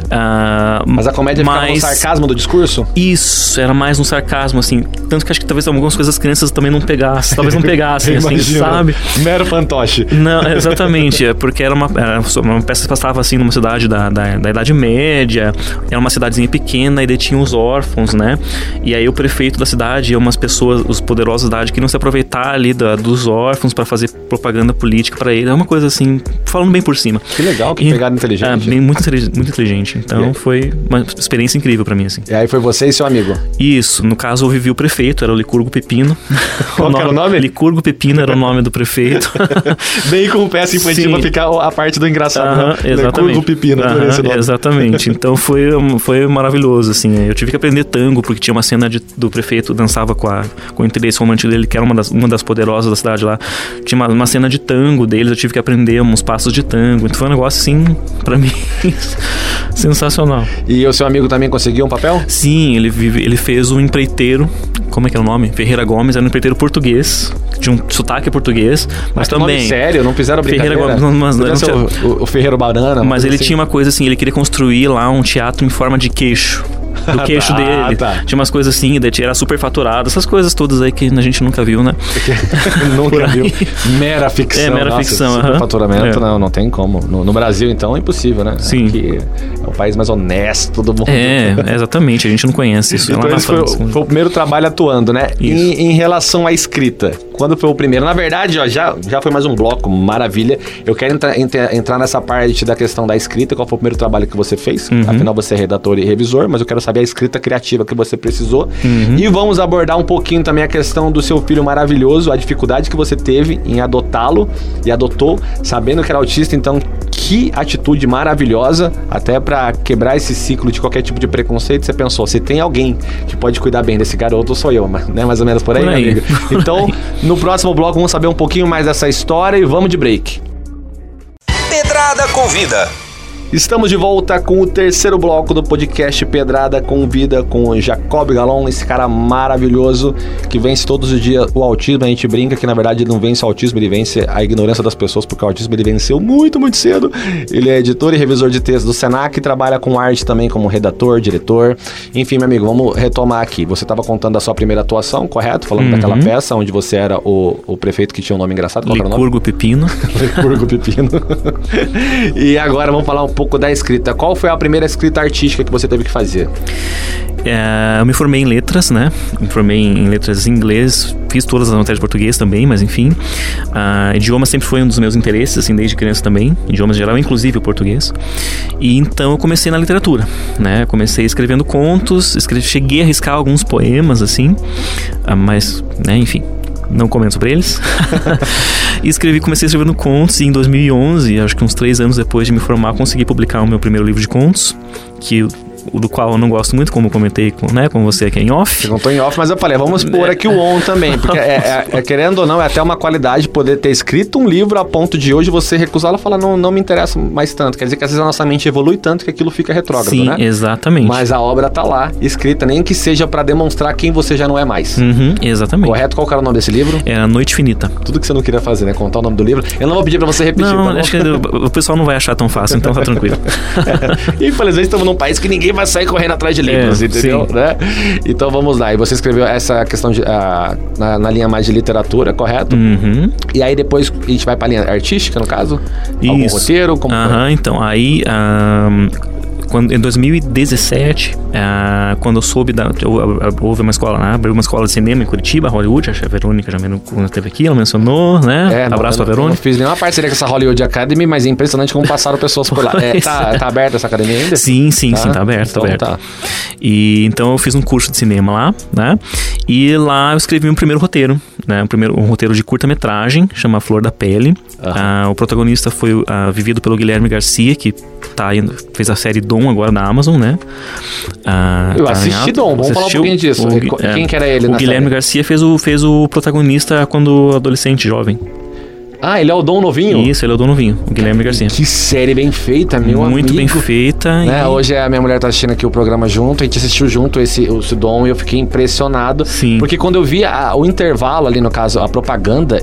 Ah, Mas a comédia ficava no mas- sarcasmo do discurso? Isso, era mais um sarcasmo, assim. Tanto que acho que talvez algumas coisas as crianças também não pegassem. Talvez não pegassem, assim, sabe? Mero fantoche. Não, exatamente. É porque era uma, era uma peça que passava assim numa cidade da, da, da Idade Média, era uma cidadezinha pequena e daí tinha os órfãos, né? E aí o prefeito da cidade e umas pessoas, os poderosos da cidade, queriam se aproveitar ali da, dos órfãos para fazer propaganda política para ele. É uma coisa assim, falando bem por cima. Que legal, que E- pegada inteligente. É, bem, muito, muito inteligente. Então foi uma experiência incrível para mim, assim. E aí foi você e seu amigo. Isso, no caso eu vivi o prefeito, era o Licurgo Pepino. Qual que era o nome? Licurgo Pepino era o nome do prefeito. Bem com peça infantil pra ficar a parte do engraçado. Aham, né? exatamente. Curvo pepino, adorei Aham, esse nome. Exatamente. Então foi, foi maravilhoso, assim. Eu tive que aprender tango, porque tinha uma cena de- do prefeito dançava com, a, com o interesse romântico dele, que era uma das, uma das poderosas da cidade lá. Tinha uma, uma cena de tango deles, eu tive que aprender uns passos de tango. Então foi um negócio, assim, pra mim, sensacional. E o seu amigo também conseguiu um papel? Sim, ele, vive, ele fez um empreiteiro. Como é que é o nome? Ferreira Gomes, era um empreiteiro português, tinha um sotaque português, mas nome também. sério, não fizeram Ferreira brincadeira. Gomes, não, mas não ser tinha- o, o, Ferreiro Banana. uma Mas ele assim. tinha uma coisa assim, ele queria construir lá um teatro em forma de queixo. Do queixo Tá, dele. tá. Tinha umas coisas assim, daí era super faturado, essas coisas todas aí que a gente nunca viu, né? Nunca viu. Mera ficção. É, mera nossa, ficção, aham. Superfaturamento, É. não, não tem como. No, no Brasil, então, é impossível, né? Sim. Aqui é o país mais honesto do mundo. É, exatamente, a gente não conhece isso. é Então na esse foi, foi o primeiro trabalho atuando, né? Isso. Em, em relação à escrita, quando foi o primeiro? Na verdade, ó, já, já foi mais um bloco, maravilha. Eu quero entra- entra- entrar nessa parte da questão da escrita. Qual foi o primeiro trabalho que você fez? Uhum. Afinal, você é redator e revisor, mas eu quero saber a escrita criativa que você precisou. Uhum. E vamos abordar um pouquinho também a questão do seu filho maravilhoso, a dificuldade que você teve em adotá-lo e adotou, sabendo que era autista. Então, que atitude maravilhosa, até pra quebrar esse ciclo de qualquer tipo de preconceito. Você pensou, se tem alguém que pode cuidar bem desse garoto, sou eu, mas, né? Mais ou menos por aí, Por meu aí, amigo? Então, no próximo bloco, vamos saber um pouquinho mais dessa história e vamos de break. Pedrada Convida. Estamos de volta com o terceiro bloco do podcast Pedrada com Vida com o Jacob Galon, esse cara maravilhoso que vence todos os dias o autismo. A gente brinca que na verdade ele não vence o autismo, ele vence a ignorância das pessoas, porque o autismo ele venceu muito, muito cedo. Ele é editor e revisor de texto do Senac, trabalha com arte também como redator, diretor. Enfim, meu amigo, vamos retomar aqui. Você estava contando da sua primeira atuação, correto? Falando Uhum. daquela peça onde você era o, o prefeito que tinha um nome engraçado. Qual? Licurgo Pepino. Licurgo Pepino. e agora vamos falar um pouco da escrita. Qual foi a primeira escrita artística que você teve que fazer? É, eu me formei em letras, né? Me formei em letras em inglês, fiz todas as matérias de português também, mas enfim. Ah, idioma sempre foi um dos meus interesses, assim, desde criança também. Idiomas em geral, inclusive o português. E então eu comecei na literatura, né? Comecei escrevendo contos, escrevi, cheguei a arriscar alguns poemas, assim, ah, mas, né, enfim. Não comento sobre eles. e escrevi, comecei escrevendo contos e em 2011, acho que uns três anos depois de me formar, consegui publicar o meu primeiro livro de contos, que do qual eu não gosto muito, como eu comentei com, né, com você aqui em off. Você contou em off, mas eu falei, vamos pôr aqui o on também. Porque, é, é- é, querendo ou não, é até uma qualidade poder ter escrito um livro a ponto de hoje você recusá-lo e falar, não, não me interessa mais tanto. Quer dizer que às vezes a nossa mente evolui tanto que aquilo fica retrógrado, Sim, né? exatamente. Mas a obra tá lá, escrita, nem que seja pra demonstrar quem você já não é mais. Uhum, exatamente. Correto? Qual era o nome desse livro? É a Noite Finita. Tudo que você não queria fazer, né? Contar o nome do livro. Eu não vou pedir pra você repetir. Não, tá acho que o pessoal não vai achar tão fácil, então tá tranquilo. Infelizmente estamos num país que ninguém vai sair correndo atrás de livros, É, entendeu? Né? Então vamos lá. E você escreveu essa questão de, ah, na, na linha mais de literatura, correto? Uhum. E aí depois a gente vai pra linha artística, no caso? Algum Isso. roteiro? Como? Aham, então, aí. ahn, quando, em 2017, ah, quando eu soube da. Houve uma escola, né, abriu uma escola de cinema em Curitiba, Hollywood, acho que a Verônica já quando esteve aqui, ela mencionou, né? É, não, Abraço eu pra não- eu Não Verônica. fiz nenhuma parceria com essa Hollywood Academy, mas é impressionante como passaram pessoas por lá. É, tá, tá aberta essa academia ainda? Sim, sim, sim, tá então tá aberto. tá. E então eu fiz um curso de cinema lá, né? E lá eu escrevi um primeiro roteiro, né? Um, primeiro, um roteiro de curta-metragem, chama Flor da Pele. Ah, o protagonista foi ah, vivido pelo Guilherme Garcia, que tá indo, fez a série Dom agora na Amazon, né? Ah, Eu tá assisti. Dom, vamos falar um pouquinho disso. O quem que era ele O na Guilherme série? Garcia fez o, fez o protagonista quando adolescente, jovem. Ah, ele é o Dom Novinho? Isso, ele é o Dom Novinho, o Guilherme Garcia. Que série bem feita, meu Muito bem amigo. feita. Né, e- Hoje a minha mulher tá assistindo aqui o programa junto, a gente assistiu junto esse, esse Dom e eu fiquei impressionado. Sim. Porque quando eu vi a- o intervalo ali, no caso, a propaganda,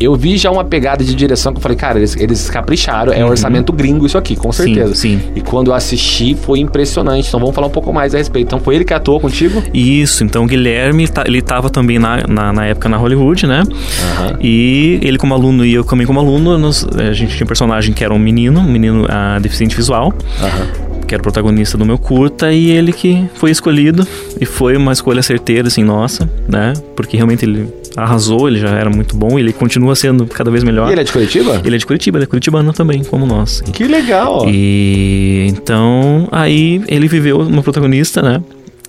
eu vi já uma pegada de direção que eu falei, cara, eles, eles capricharam, é orçamento gringo isso aqui, com Uhum. Sim, certeza. sim. E quando eu assisti, foi impressionante. Então vamos falar um pouco mais a respeito. Então foi ele que atuou contigo? Isso, então o Guilherme, tá- ele tava também na, na, na época na Hollywood, né? Aham. E ele como aluno e eu também como aluno, nós- a gente tinha um personagem que era um menino, um menino ah, deficiente visual, Aham. que era o protagonista do meu curta, e ele que foi escolhido, e foi uma escolha certeira, assim, nossa, né? Porque realmente ele arrasou, ele já era muito bom, e ele continua sendo cada vez melhor. E ele é de Curitiba? Ele é de Curitiba, ele é curitibano também, como nós. Que legal. E então, aí ele viveu no protagonista, né?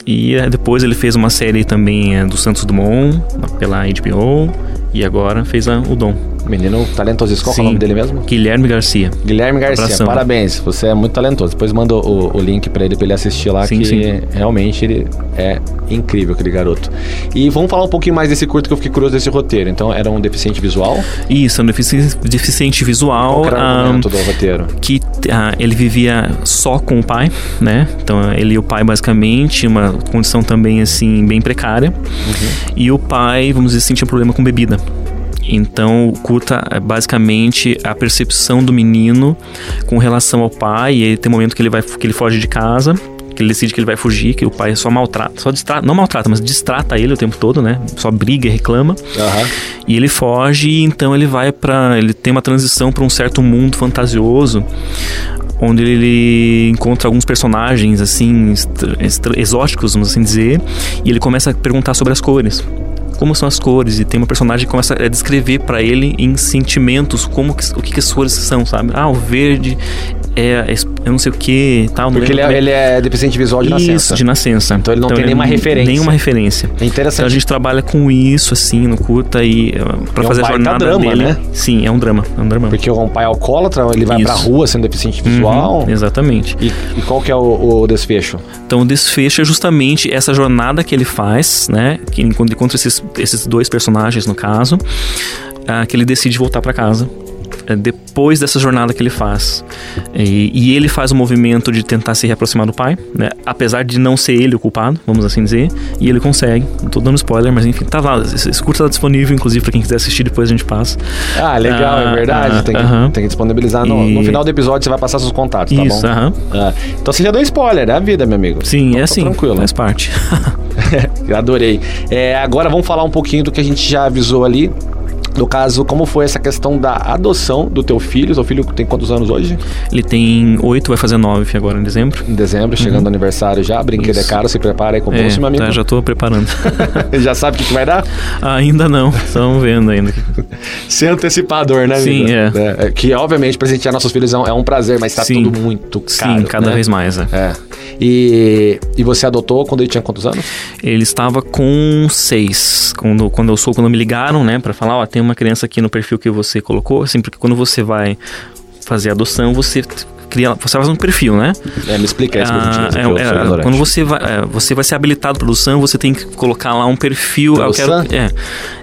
E eh, depois ele fez uma série também eh, do Santos Dumont, pela HBO, e agora fez a, o Dom. Menino talentosíssimo. Qual que é o Sim. nome dele mesmo? Guilherme Garcia. Guilherme Garcia, Abração. parabéns. Você é muito talentoso. Depois manda o, o link pra ele pra ele assistir lá, Sim, que sim. realmente ele é incrível, aquele garoto. E vamos falar um pouquinho mais desse curto que eu fiquei curioso desse roteiro. Então, era um deficiente visual? Isso, um defici- deficiente visual. Qual que era o argumento do roteiro? que ah, ele vivia só com o pai, né? Então ele e o pai basicamente, uma condição também assim bem precária. E o pai, vamos dizer assim, tinha problema com bebida. Então o curta é basicamente a percepção do menino com relação ao pai. E tem um momento que ele vai que ele foge de casa. Que ele decide que ele vai fugir, que o pai só maltrata, só distrata, não maltrata, mas distrata ele o tempo todo, né? Só briga e reclama. Aham. E ele foge e então ele vai pra. ele tem uma transição para um certo mundo fantasioso onde ele encontra alguns personagens assim exóticos, vamos assim dizer, e ele começa a perguntar sobre as cores. Como são as cores? E tem uma personagem que começa a descrever pra ele em sentimentos como que, o que, que as cores são, sabe? Ah, o verde é eu não sei o que, tal. Porque ele é, como ele é deficiente visual de Isso, nascença. de nascença. Então ele não tem nenhuma n- referência. Nenhuma referência. É Então a interessante. gente trabalha com isso, assim, no curta e uh, pra É um fazer a jornada drama, dele. né? Sim, é um drama, é um drama. Porque um pai alcoólatra, ele vai pra Isso. rua sendo deficiente visual. Uhum, exatamente. E, e qual que é o, o desfecho? Então o desfecho é justamente essa jornada que ele faz, né? Que ele encontra esses, esses dois personagens, no caso, ah, que ele decide voltar pra casa. É, depois dessa jornada que ele faz. E, e, ele faz o movimento de tentar se reaproximar do pai, né? Apesar de não ser ele o culpado, vamos assim dizer. E ele consegue. Não tô dando spoiler, mas enfim, tá lá. Esse, esse curso tá disponível, inclusive, para quem quiser assistir, depois a gente passa. Ah, legal, é ah, é verdade. Ah, tem, que, uh -huh. tem, que, disponibilizar. No, e... no, final do episódio você vai passar seus contatos, tá Isso, bom? Uh -huh. então você já deu spoiler, é a vida, meu amigo. Sim, então, é assim. Tranquilo. Faz parte. Adorei. É, agora vamos falar um pouquinho do que a gente já avisou ali no caso, como foi essa questão da adoção do teu filho? Seu filho tem quantos anos hoje? Ele tem oito, vai fazer nove agora em dezembro. Em dezembro, chegando uhum. aniversário já. Brinquedo é Isso. é caro, se prepara aí com o é, meu amigo. Tá, já tô preparando. já sabe o que, que, vai dar? Ainda não, estamos vendo ainda. Ser antecipador, né, Sim, é. é. Que, obviamente, presentear nossos filhos é um, é um prazer, mas tá Sim. tudo muito caro. Sim, cada né? vez mais, é. é. E, e você adotou quando ele tinha quantos anos? Ele estava com seis. Quando, quando eu sou, quando me ligaram, né, para falar, ó, tem uma criança aqui no perfil que você colocou, assim, porque quando você vai fazer adoção, você cria, você faz um perfil, né? É, me explica isso. Ah, é, é, quando você vai, é, você vai ser habilitado para produção, você tem que colocar lá um perfil. Eu quero, é,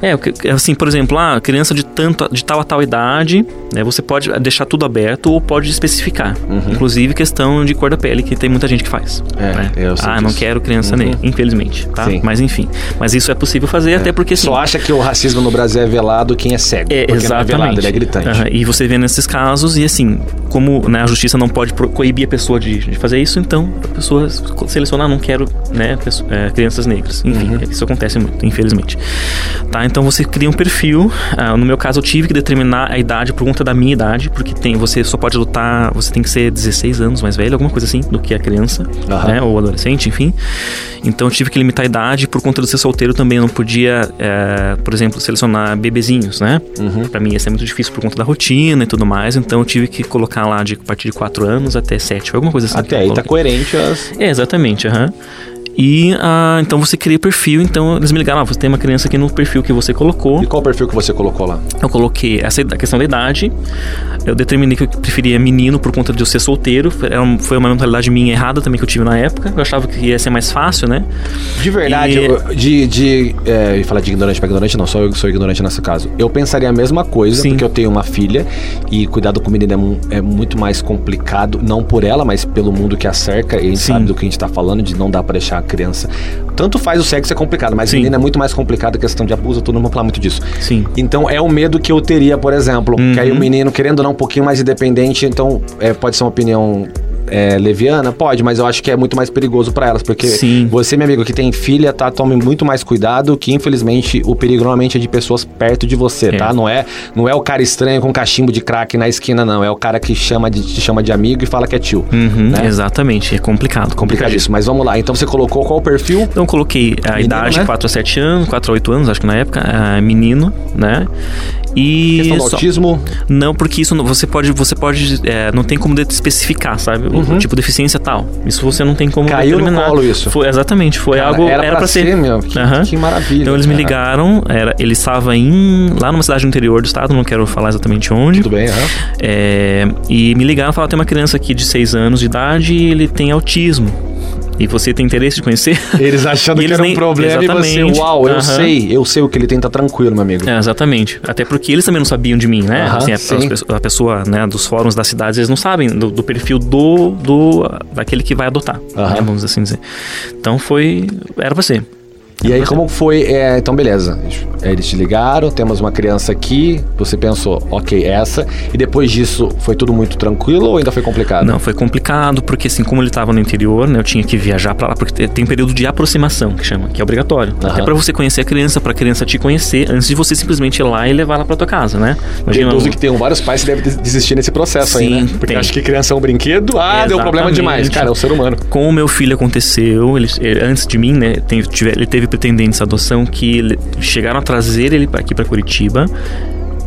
é, assim, por exemplo, ah, criança de tanto, de tal a tal idade, né? Você pode deixar tudo aberto ou pode especificar. Uhum. Inclusive questão de cor da pele, que tem muita gente que faz. É, né? eu sei Ah, disso. não quero criança uhum. negra, infelizmente, tá? Sim. Mas enfim, mas isso é possível fazer é. até porque assim, só acha que o racismo no Brasil é velado quem é cego. É, exatamente. Não é velado, ele é gritante. Uhum. E você vê nesses casos e assim, como né, a justiça não pode coibir a pessoa de, de, fazer isso, então a pessoa seleciona, ah, não quero né, pessoa, é, crianças negras. Enfim, uhum. isso acontece muito, infelizmente. Tá, então você cria um perfil. Ah, no meu caso, eu tive que determinar a idade por conta da minha idade, porque tem, você só pode lutar, você tem que ser 16 anos mais velho, alguma coisa assim, do que a criança, uhum. né, ou adolescente, enfim. Então eu tive que limitar a idade por conta de ser solteiro também. Eu não podia, é, por exemplo, selecionar bebezinhos, né? Uhum. Para mim ia ser muito difícil por conta da rotina e tudo mais. Então eu tive que colocar lá de a partir de 4 anos até 7, alguma coisa assim. Até aí tá coerente as... É, exatamente, aham. Uhum. E ah, então você cria perfil, então eles me ligaram, ah, você tem uma criança aqui no perfil que você colocou. E qual perfil que você colocou lá? Eu coloquei essa questão da idade. Eu determinei que eu preferia menino por conta de eu ser solteiro. Foi uma mentalidade minha errada também que eu tive na época. Eu achava que ia ser mais fácil, né? De verdade, e... eu, de, de é, falar de ignorante para ignorante, não, só eu sou ignorante nesse caso. Eu pensaria a mesma coisa, Sim. porque eu tenho uma filha e cuidado com menino é, é, muito mais complicado, não por ela, mas pelo mundo que a cerca. E a gente Sim. sabe do que a gente tá falando, de não dar para deixar criança. Tanto faz o sexo é complicado, mas Sim. menina é muito mais complicado a questão de abuso, todo mundo vai falar muito disso. Sim. Então é o medo que eu teria, por exemplo, uhum. que aí o menino, querendo ou não, um pouquinho mais independente, então é, pode ser uma opinião é, leviana? Pode, mas eu acho que é muito mais perigoso para elas, porque Sim. você, meu amigo, que tem filha, tá? Tome muito mais cuidado, que infelizmente o perigo normalmente é de pessoas perto de você, é. tá? Não é, não é o cara estranho com cachimbo de crack na esquina, não. É o cara que chama de, te chama de amigo e fala que é tio. Uhum, né? Exatamente, é complicado. Complicadíssimo, mas vamos lá. Então você colocou qual o perfil? Então eu coloquei a menino, idade, né? 4 a 7 anos, 4 a 8 anos, acho que na época, é, menino, né? E questão do só, autismo? Não, porque isso você pode, você pode, é, não tem como especificar, sabe? Uhum. O tipo de deficiência tal. Isso você não tem como Caiu determinar. no colo isso. Foi, exatamente, foi Cara, algo era, era para ser. ser. Meu, que, uhum. que, maravilha. Então eles me ligaram, era, ele estava em lá numa cidade do interior do estado, não quero falar exatamente onde. Tudo bem, uhum. é, e me ligaram e falaram, tem uma criança aqui de 6 anos de idade e ele tem autismo e você tem interesse de conhecer. Eles achando que era um problema exatamente. e você, uau, eu uhum. sei, eu sei o que ele tem, tá tranquilo, meu amigo. É, exatamente. Até porque eles também não sabiam de mim, né? Uhum, assim, a, a, pessoa, né, dos fóruns das cidades, eles não sabem do, do perfil do, do daquele que vai adotar, uhum. né, vamos assim dizer. Então foi, era você. E aí, como foi? É, então, beleza. Eles te ligaram, temos uma criança aqui. Você pensou, ok, essa. E depois disso, foi tudo muito tranquilo ou ainda foi complicado? Não, foi complicado, porque assim, como ele estava no interior, né, eu tinha que viajar para lá, porque tem um período de aproximação, que chama, que é obrigatório. Uhum. Até para você conhecer a criança, para a criança te conhecer, antes de você simplesmente ir lá e levar ela para tua casa, né? Imagina. Tem que tem vários pais que devem desistir nesse processo Sim, aí, né? Porque tem. acho que criança é um brinquedo, ah, Exatamente. deu problema demais. Cara, é um ser humano. Com o meu filho aconteceu, ele, ele antes de mim, né, tem, ele teve pretendentes adoção que chegaram a trazer ele aqui para Curitiba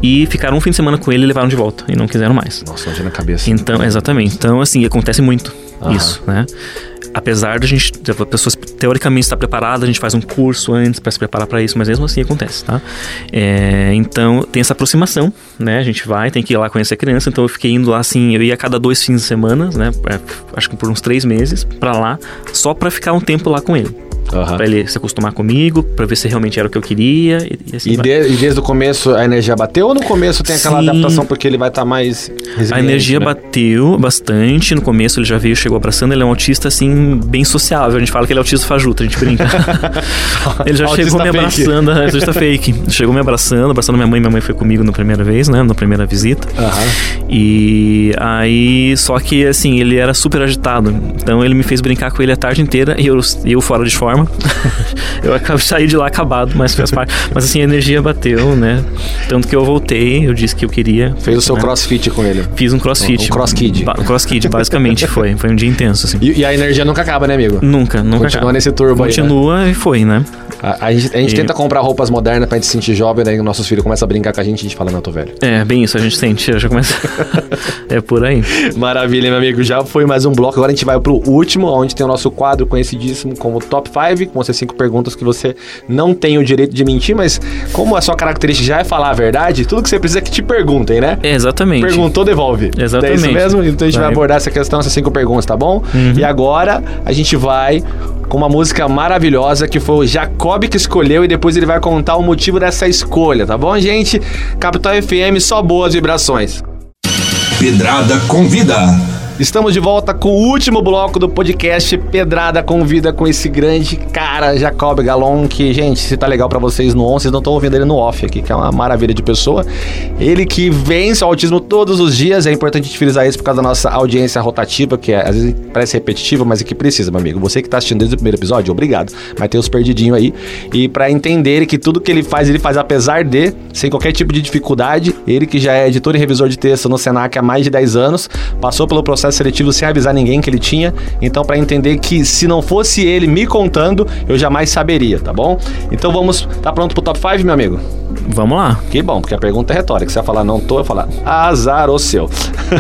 e ficaram um fim de semana com ele e levaram de volta e não quiseram mais. Nossa, onde na cabeça. Então, exatamente. Então, assim, acontece muito isso, né? Apesar de a gente, a pessoa teoricamente estar preparada, a gente faz um curso antes para se preparar para isso, mas mesmo assim acontece, tá? É, então tem essa aproximação, né? A gente vai, tem que ir lá conhecer a criança. Então eu fiquei indo lá assim, eu ia a cada dois fins de semana, né? É, acho que por uns três meses para lá, só para ficar um tempo lá com ele. Uhum. Pra ele se acostumar comigo, pra ver se realmente era o que eu queria. E, e, assim e, de, e desde o começo a energia bateu ou no começo tem aquela Sim. adaptação porque ele vai estar tá mais A energia né? bateu bastante. No começo ele já veio, chegou abraçando. Ele é um autista, assim, bem sociável. A gente fala que ele é autista fajuto, a gente brinca. ele já chegou me abraçando, é, autista fake. Chegou me abraçando, abraçando minha mãe. Minha mãe foi comigo na primeira vez, né? Na primeira visita. Uhum. E aí, só que assim, ele era super agitado. Então ele me fez brincar com ele a tarde inteira e eu, eu fora de forma. eu acabei saí de lá acabado, mas fez parte. Mas assim, a energia bateu, né? Tanto que eu voltei, eu disse que eu queria. Fez o seu né? crossfit com ele? Fiz um crossfit. Um, um cross kid. Um cross kid, basicamente foi. Foi um dia intenso, assim. E, e, a energia nunca acaba, né, amigo? Nunca, nunca Continua acaba. nesse turbo Continua aí, né? e foi, né? A, a gente, a gente e... tenta comprar roupas modernas pra gente se sentir jovem, daí nossos filhos começam a brincar com a gente e a gente fala, não, tô velho. É, bem isso, a gente sente, já começa. é por aí. Maravilha, meu amigo. Já foi mais um bloco. Agora a gente vai pro último, onde tem o nosso quadro conhecidíssimo como Top 5, com essas cinco perguntas que você não tem o direito de mentir, mas como a sua característica já é falar a verdade, tudo que você precisa é que te perguntem, né? É, exatamente. Perguntou, devolve. Exatamente. É isso mesmo? Então a gente vai, vai abordar essa questão, essas cinco perguntas, tá bom? Uhum. E agora a gente vai com uma música maravilhosa que foi o Jacob que escolheu e depois ele vai contar o motivo dessa escolha, tá bom, gente? Capital FM, só boas vibrações. Pedrada convida. Estamos de volta com o último bloco do podcast Pedrada Convida com esse grande cara, Jacob Galon, que, gente, se tá legal para vocês no on, vocês não estão ouvindo ele no off aqui, que é uma maravilha de pessoa. Ele que vence o autismo todos os dias, é importante a frisar isso por causa da nossa audiência rotativa, que é, às vezes parece repetitiva, mas é que precisa, meu amigo. Você que tá assistindo desde o primeiro episódio, obrigado. Vai ter os perdidinhos aí. E para entender que tudo que ele faz, ele faz apesar de, sem qualquer tipo de dificuldade. Ele que já é editor e revisor de texto no Senac há mais de 10 anos, passou pelo processo processo seletivo sem avisar ninguém que ele tinha. Então, para entender que se não fosse ele me contando, eu jamais saberia, tá bom? Então vamos. Tá pronto pro top 5, meu amigo? Vamos lá. Que bom, porque a pergunta é retórica. Você vai falar não tô, eu falar azar o seu.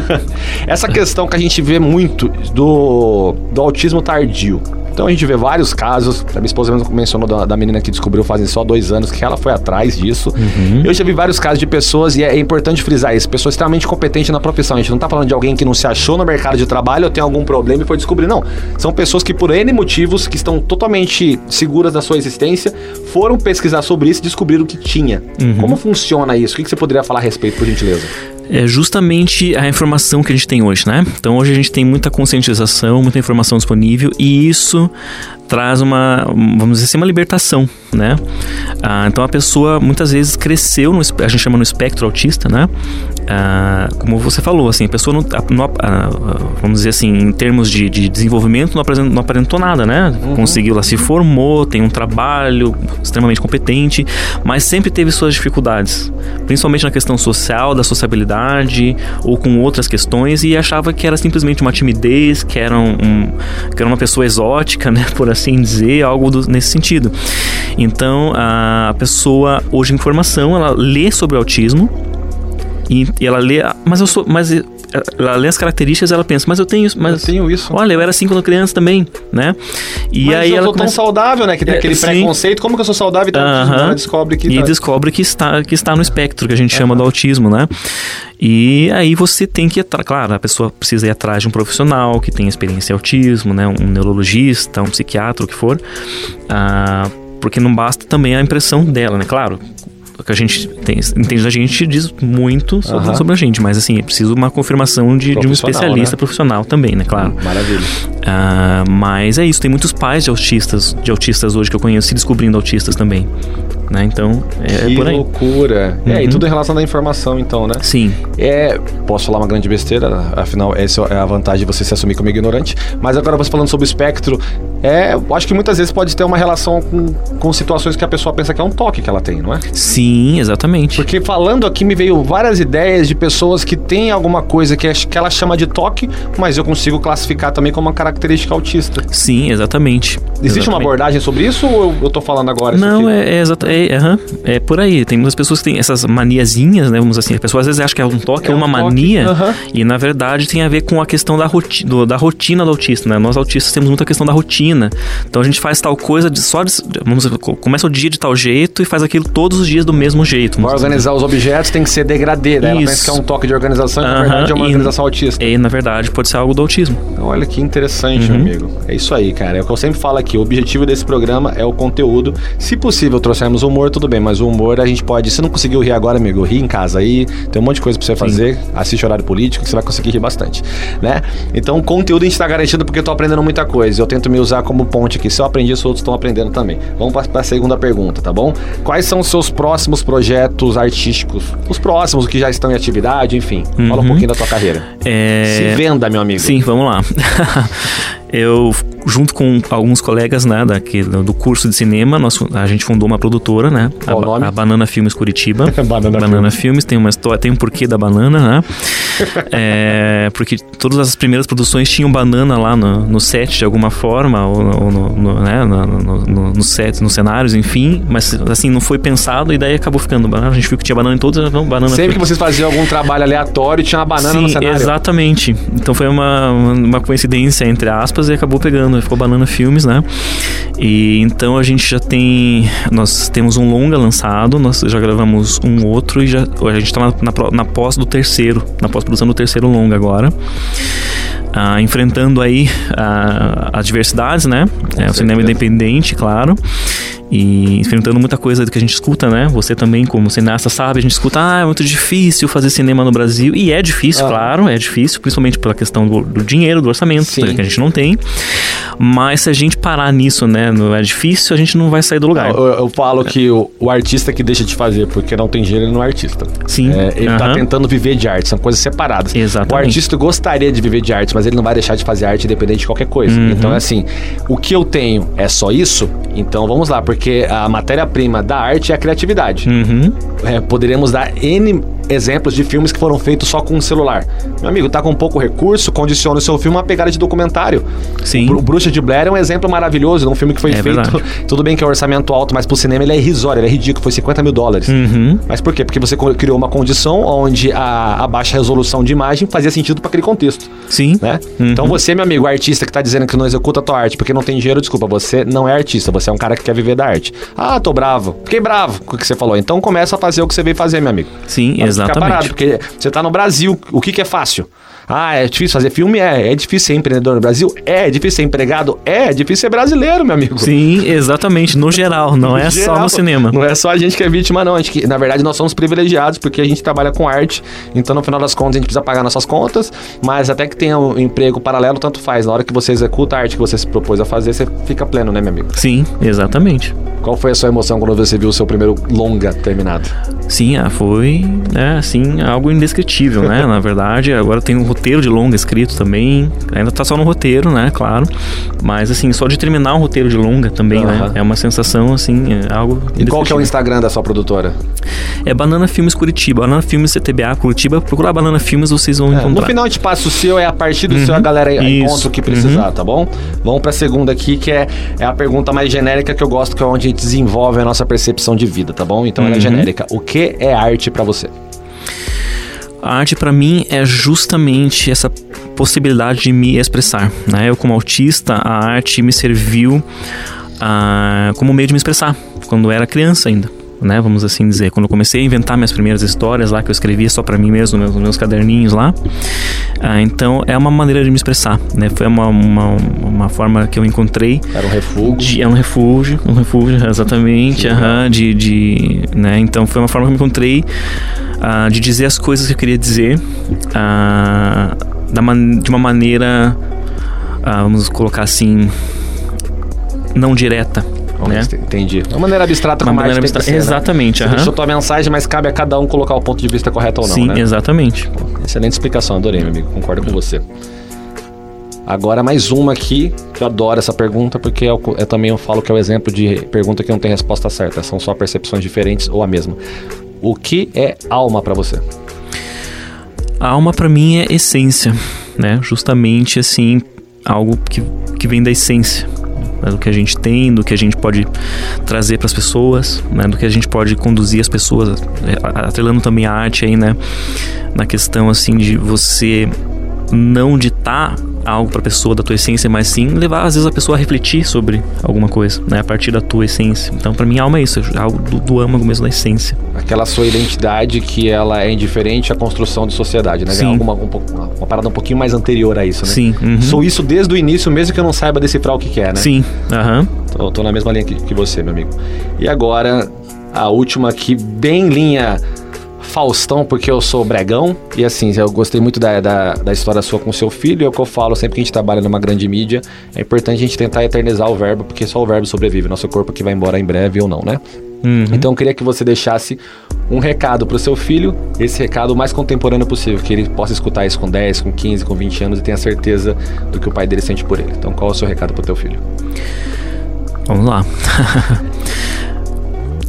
Essa questão que a gente vê muito do, do autismo tardio. Então a gente vê vários casos. A minha esposa mesmo mencionou da, da, menina que descobriu fazem só dois anos que ela foi atrás disso. Uhum. Eu já vi vários casos de pessoas, e é, é importante frisar isso, pessoas extremamente competentes na profissão. A gente não tá falando de alguém que não se achou no mercado de trabalho ou tem algum problema e foi descobrir. Não. São pessoas que, por N motivos, que estão totalmente seguras da sua existência, foram pesquisar sobre isso e descobriram o que tinha. Uhum. Como funciona isso? O que você poderia falar a respeito, por gentileza? É justamente a informação que a gente tem hoje, né? Então hoje a gente tem muita conscientização, muita informação disponível e isso traz uma, vamos dizer assim, uma libertação, né? Ah, então a pessoa muitas vezes cresceu, no, a gente chama no espectro autista, né? Ah, como você falou, assim, a pessoa não, não ah, vamos dizer assim, em termos de, de desenvolvimento não apresentou, não apresentou nada, né? Uhum. Conseguiu, ela se formou, tem um trabalho extremamente competente, mas sempre teve suas dificuldades, principalmente na questão social, da sociabilidade ou com outras questões e achava que era simplesmente uma timidez, que era, um, que era uma pessoa exótica, né? Por assim dizer, algo do, nesse sentido. Então, a pessoa, hoje em formação, ela lê sobre autismo e, e ela lê, mas eu sou, mas ela lê as características ela pensa, mas eu tenho isso, mas eu tenho isso. Olha, eu era assim quando criança também, né? E mas aí eu ela sou começa... tão saudável, né? Que tem é, aquele sim. preconceito. Como que eu sou saudável e uh -huh. ela descobre que e tá... descobre que está que está no espectro que a gente uh -huh. chama do autismo, né? E aí você tem que ir atrás, claro, a pessoa precisa ir atrás de um profissional que tenha experiência em autismo, né? Um neurologista, um psiquiatra, o que for. Uh, porque não basta também a impressão dela, né? Claro, que a gente tem, entende da gente diz muito sobre, uhum. sobre, a gente, mas assim, é preciso uma confirmação de, de um especialista né? profissional também, né? Claro. Maravilha. Uh, mas é isso, tem muitos pais de autistas, de autistas hoje que eu conheço se descobrindo autistas também. Né? Então, é, que por aí. loucura. Uhum. É, e tudo em relação à informação, então, né? Sim. É, posso falar uma grande besteira, afinal, essa é a vantagem de você se assumir como ignorante. Mas agora você falando sobre o espectro, é, eu acho que muitas vezes pode ter uma relação com, com situações que a pessoa pensa que é um toque que ela tem, não é? Sim, exatamente. Porque falando aqui me veio várias ideias de pessoas que têm alguma coisa que, que ela chama de toque, mas eu consigo classificar também como uma característica autista. Sim, exatamente. Existe exatamente. uma abordagem sobre isso ou eu, eu tô falando agora? Não, é, é, é é, aham, é por aí. Tem muitas pessoas que têm essas maniazinhas, né? Vamos assim, as pessoas às vezes acham que é um toque, é, uma um mania. aham. E na verdade tem a ver com a questão da, roti do- da rotina do autista, né? Nós autistas temos muita questão da rotina. Então a gente faz tal coisa de, só de, vamos dizer, co- começa o dia de tal jeito e faz aquilo todos os dias do mesmo jeito. Vamos dizer. organizar os objetos tem que ser degradê, né? Ela pensa que é um toque de organização e na verdade é uma e- organização autista. E na verdade pode ser algo do autismo. Olha que interessante, Uhum. meu amigo. É isso aí, cara. É o que eu sempre falo aqui. O objetivo desse programa é o conteúdo. Se possível, trouxermos humor, tudo bem. Mas o humor a gente pode. Se não conseguiu rir agora, amigo, ri em casa aí. Tem um monte de coisa pra você fazer. Assiste horário político que você vai conseguir rir bastante, né? Então, o conteúdo a gente tá garantido porque eu tô aprendendo muita coisa. Eu tento me usar como ponte aqui. Se eu aprendi, os outros estão aprendendo também. Vamos pra, segunda pergunta, tá bom? Quais são os seus próximos projetos artísticos? Os próximos, que já estão em atividade, enfim. Fala um Uhum. pouquinho da tua carreira. É... Se venda, meu amigo. Sim, vamos lá. Eu, junto com alguns colegas, né, daqui, do curso de cinema, nós, a gente fundou uma produtora, né? A, nome? a Banana Filmes Curitiba. Banana Filmes. tem uma história, tem um porquê da banana, né? É, porque todas as primeiras produções tinham banana lá no, no set de alguma forma, ou, no, no- no- né, no, no, set, nos cenários, enfim, mas assim, não foi pensado e daí acabou ficando banana. A gente viu que tinha banana em todas, não, banana Sempre que vocês faziam algum trabalho aleatório, tinha uma banana Sim, no cenário. exatamente. Então foi uma, uma coincidência, entre aspas, e acabou pegando. Ficou Banana Filmes, né? E então a gente já tem. Nós temos um longa lançado, nós já gravamos um outro e já, a gente tá na, na, na pós do terceiro, na pós-produção do terceiro longa agora. Ah, enfrentando aí ah, as diversidades, né? É, o cinema certeza. independente, claro. E enfrentando muita coisa que a gente escuta, né? Você também, como cineasta, sabe, a gente escuta, ah, é muito difícil fazer cinema no Brasil. E é difícil, Ah. claro, é difícil, principalmente pela questão do, do dinheiro, do orçamento, Sim. que a gente não tem. Mas se a gente parar nisso, né? No é difícil, a gente não vai sair do lugar. Eu, eu falo que o, o artista que deixa de fazer porque não tem dinheiro, ele não é artista. Sim. É, ele tá aham. tentando viver de arte, são coisas separadas. Exatamente. O artista gostaria de viver de arte, mas ele não vai deixar de fazer arte independente de qualquer coisa. Uhum. Então é assim, o que eu tenho é só isso? Então vamos lá, porque a matéria-prima da arte é a criatividade. Uhum. É, poderíamos dar N exemplos de filmes que foram feitos só com um celular. Meu amigo, tá com pouco recurso, condiciona o seu filme a pegada de documentário. Sim. O Bruxa de Blair é um exemplo maravilhoso de um filme que foi É feito. verdade. Tudo bem que é um orçamento alto, mas pro cinema ele é irrisório, ele é ridículo, foi 50 mil dólares. Uhum. Mas por quê? Porque você criou uma condição onde a, a baixa resolução de imagem fazia sentido para aquele contexto. Sim. Né? Uhum. Então você, meu amigo, artista que tá dizendo que não executa a tua arte porque não tem dinheiro, desculpa, você não é artista, você é um cara que quer viver da arte. Ah, tô bravo. Fiquei bravo com o que você falou. Então começa a fazer o que você veio fazer, meu amigo. Sim, Para Ficar parado, exatamente. porque você tá no Brasil. O que que é fácil? Ah, é difícil fazer filme? É. É difícil ser empreendedor no Brasil? É. É difícil ser empregado? É. É difícil ser brasileiro, meu amigo. Sim, exatamente. No geral, não é só Geral, no cinema. Não é só a gente que é vítima, não. A gente que- na verdade, nós somos privilegiados porque a gente trabalha com arte. Então, no final das contas, a gente precisa pagar nossas contas. Mas até que tenha um emprego paralelo, tanto faz. Na hora que você executa a arte que você se propôs a fazer, você fica pleno, né, meu amigo? Sim, exatamente. Qual foi a sua emoção quando você viu o seu primeiro longa terminado? Sim, ah, foi, né, assim, algo indescritível, né? Na verdade, agora tem um roteiro de longa escrito também. Ainda tá só no roteiro, né? Claro. Mas, assim, só de terminar um roteiro de longa também, né? É uma sensação, assim, é algo. E qual que é o. Instagram da sua produtora? É Banana Filmes Curitiba. Banana Filmes CTBA Curitiba. Procurar Banana Filmes, vocês vão É, no encontrar. final a gente passa o seu, é a partir do Uhum. seu a galera Isso. encontra o que precisar, tá bom? Vamos pra segunda aqui, que é, é a pergunta mais genérica que eu gosto, que é onde a gente desenvolve a nossa percepção de vida, tá bom? Então ela é Uhum. genérica. O que é arte pra você? A arte para mim é justamente essa possibilidade de me expressar, né? Eu como autista, a arte me serviu ah, como meio de me expressar quando era criança ainda. Né, vamos assim dizer, quando eu comecei a inventar minhas primeiras histórias lá que eu escrevia só para mim mesmo, nos meus, caderninhos lá, ah, então é uma maneira de me expressar, né? Foi uma, uma, uma forma que eu encontrei Era um refúgio. de- é um refúgio, um refúgio, exatamente, aham, de, de, né, então foi uma forma que eu encontrei ah, de dizer as coisas que eu queria dizer ah, da man- de uma maneira, ah, vamos colocar assim, não direta, né? Entendi. Uma maneira abstrata Uma maneira tem que abstra- ser, né? Exatamente, Você aham. deixou tua mensagem, mas cabe a cada um colocar o ponto de vista correto ou não, Sim, né? exatamente. Excelente explicação, adorei, meu amigo. Concordo com você. Agora mais uma aqui, que eu adoro essa pergunta, porque eu, eu também eu falo que é o exemplo de pergunta que não tem resposta certa, são só percepções diferentes ou a mesma. O que é alma pra você? A alma para mim é essência, né? Justamente assim, algo que, que vem da essência. Né, do que a gente tem, do que a gente pode trazer para as pessoas, né, do que a gente pode conduzir as pessoas, é, atrelando também a arte aí, né, na questão assim de você não ditar algo para a pessoa da tua essência, mas sim levar às vezes a pessoa a refletir sobre alguma coisa, né, a partir da tua essência. Então, para mim, alma é isso, é algo do, do âmago mesmo da essência. Aquela sua identidade que ela é indiferente à construção de sociedade, né? Sim. Alguma, um, uma parada um pouquinho mais anterior a isso, né? Sim, uhum. Sou isso desde o início, mesmo que eu não saiba decifrar o que, que é, né? Sim, aham. Tô, tô na mesma linha que, que você, meu amigo. E agora, a última aqui, bem linha Faustão, porque eu sou bregão. E assim, eu gostei muito da, da, da história sua com seu filho. É o que eu falo sempre que a gente trabalha numa grande mídia. É importante a gente tentar eternizar o verbo, porque só o verbo sobrevive. Nosso corpo que vai embora em breve ou não, né? Uhum. Então eu queria que você deixasse um recado pro seu filho, esse recado o mais contemporâneo possível, que ele possa escutar isso com 10, com 15, com 20 anos e tenha certeza do que o pai dele sente por ele. Então qual é o seu recado pro teu filho? Vamos lá.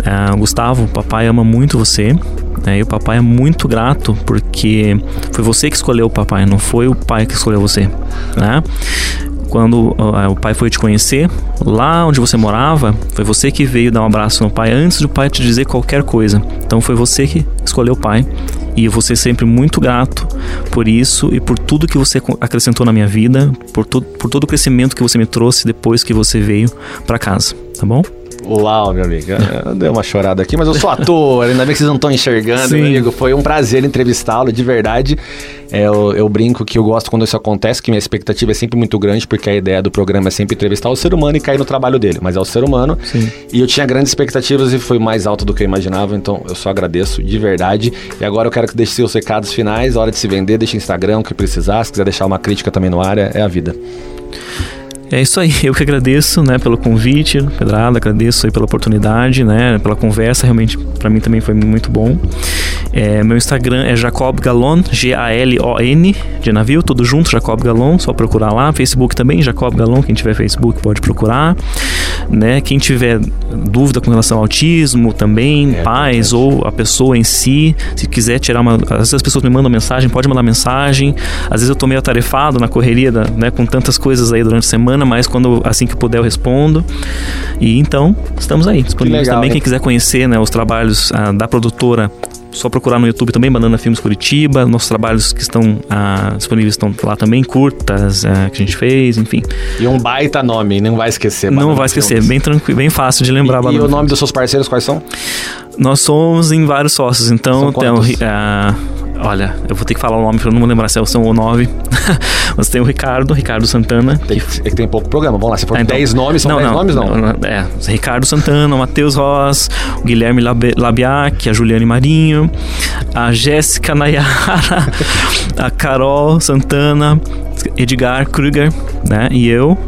Ah, Gustavo, o papai ama muito você. Né, e o papai é muito grato porque foi você que escolheu o papai, não foi o pai que escolheu você. Né? Quando ah, o pai foi te conhecer, lá onde você morava, foi você que veio dar um abraço no pai antes do pai te dizer qualquer coisa. Então foi você que escolheu o pai. E vou ser sempre muito grato por isso e por tudo que você acrescentou na minha vida, por, tu, por todo o crescimento que você me trouxe depois que você veio para casa, tá bom? Uau, meu amigo. Eu dei uma chorada aqui, mas eu sou ator, ainda bem que vocês não estão enxergando, Sim. meu amigo. Foi um prazer entrevistá-lo, de verdade. É, eu, eu brinco que eu gosto quando isso acontece, que minha expectativa é sempre muito grande, porque a ideia do programa é sempre entrevistar o ser humano e cair no trabalho dele. Mas é o ser humano. Sim. E eu tinha grandes expectativas e foi mais alto do que eu imaginava, então eu só agradeço de verdade. E agora eu quero que deixe seus recados finais, hora de se vender, deixe Instagram, o que precisar. Se quiser deixar uma crítica também no ar, é, é a vida. É isso aí, eu que agradeço, né, pelo convite, Pedrada, agradeço aí pela oportunidade, né, pela conversa, realmente para mim também foi muito bom. É, meu Instagram é Jacob Galon, G-A-L-O-N, de navio, tudo junto, Jacob Galon, só procurar lá. Facebook também, Jacob Galon, quem tiver Facebook pode procurar, né, quem tiver dúvida com relação ao autismo também, É, pais ou a pessoa em si, se quiser tirar uma, às vezes as pessoas me mandam mensagem, pode mandar mensagem, às vezes eu tô meio atarefado na correria, da, né, com tantas coisas aí durante a semana, mas quando assim que puder eu respondo. E então, estamos aí, disponíveis legal, também. hein? Quem quiser conhecer né, os trabalhos ah, da produtora, só procurar no YouTube também, Banana Filmes Curitiba. Nossos trabalhos que estão ah, disponíveis estão lá também, curtas ah, que a gente fez, enfim. E um baita nome, não vai esquecer. Não Banana vai esquecer, Filmes. bem tranquilo, bem fácil de lembrar. E, e Banana o nome Filmes. dos seus parceiros quais são? Nós somos em vários sócios, então tem o ah, olha, eu vou ter que falar o nome para eu não me lembrar se são ou nove. Mas tem o Ricardo, Ricardo Santana. Tem, que- é que tem pouco programa. Vamos lá, se for Ah, então. 10 nomes, são 10 nomes, não. É, Ricardo Santana, o Matheus Ross, o Guilherme Labe- Labiac, a Juliane Marinho, a Jéssica Nayara, a Carol Santana, Edgar Kruger, né? E eu.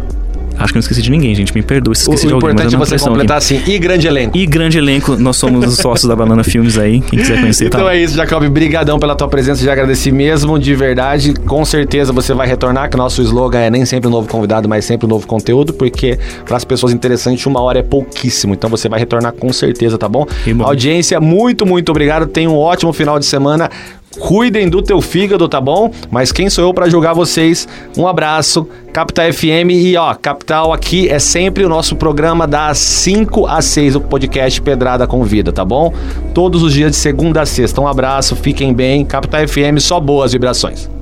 Acho que não esqueci de ninguém, gente. Me perdoe se O, esqueci o de alguém. importante é você completar assim. E grande elenco. E grande elenco, nós somos os sócios da Banana Filmes aí. Quem quiser conhecer, tá Então é isso, Jacob. Brigadão pela tua presença. Já agradeci mesmo, de verdade. Com certeza você vai retornar, que nosso slogan é nem sempre um novo convidado, mas sempre um novo conteúdo, porque para as pessoas interessantes, uma hora é pouquíssimo. Então você vai retornar com certeza, tá bom? Bom. Audiência, muito, muito obrigado. Tenha um ótimo final de semana. Cuidem do teu fígado, tá bom? Mas quem sou eu para julgar vocês? Um abraço, Capital FM e ó, Capital aqui é sempre o nosso programa das 5 às 6, o podcast Pedrada com Vida, tá bom? Todos os dias de segunda a sexta. Um abraço, fiquem bem. Capital FM, só boas vibrações.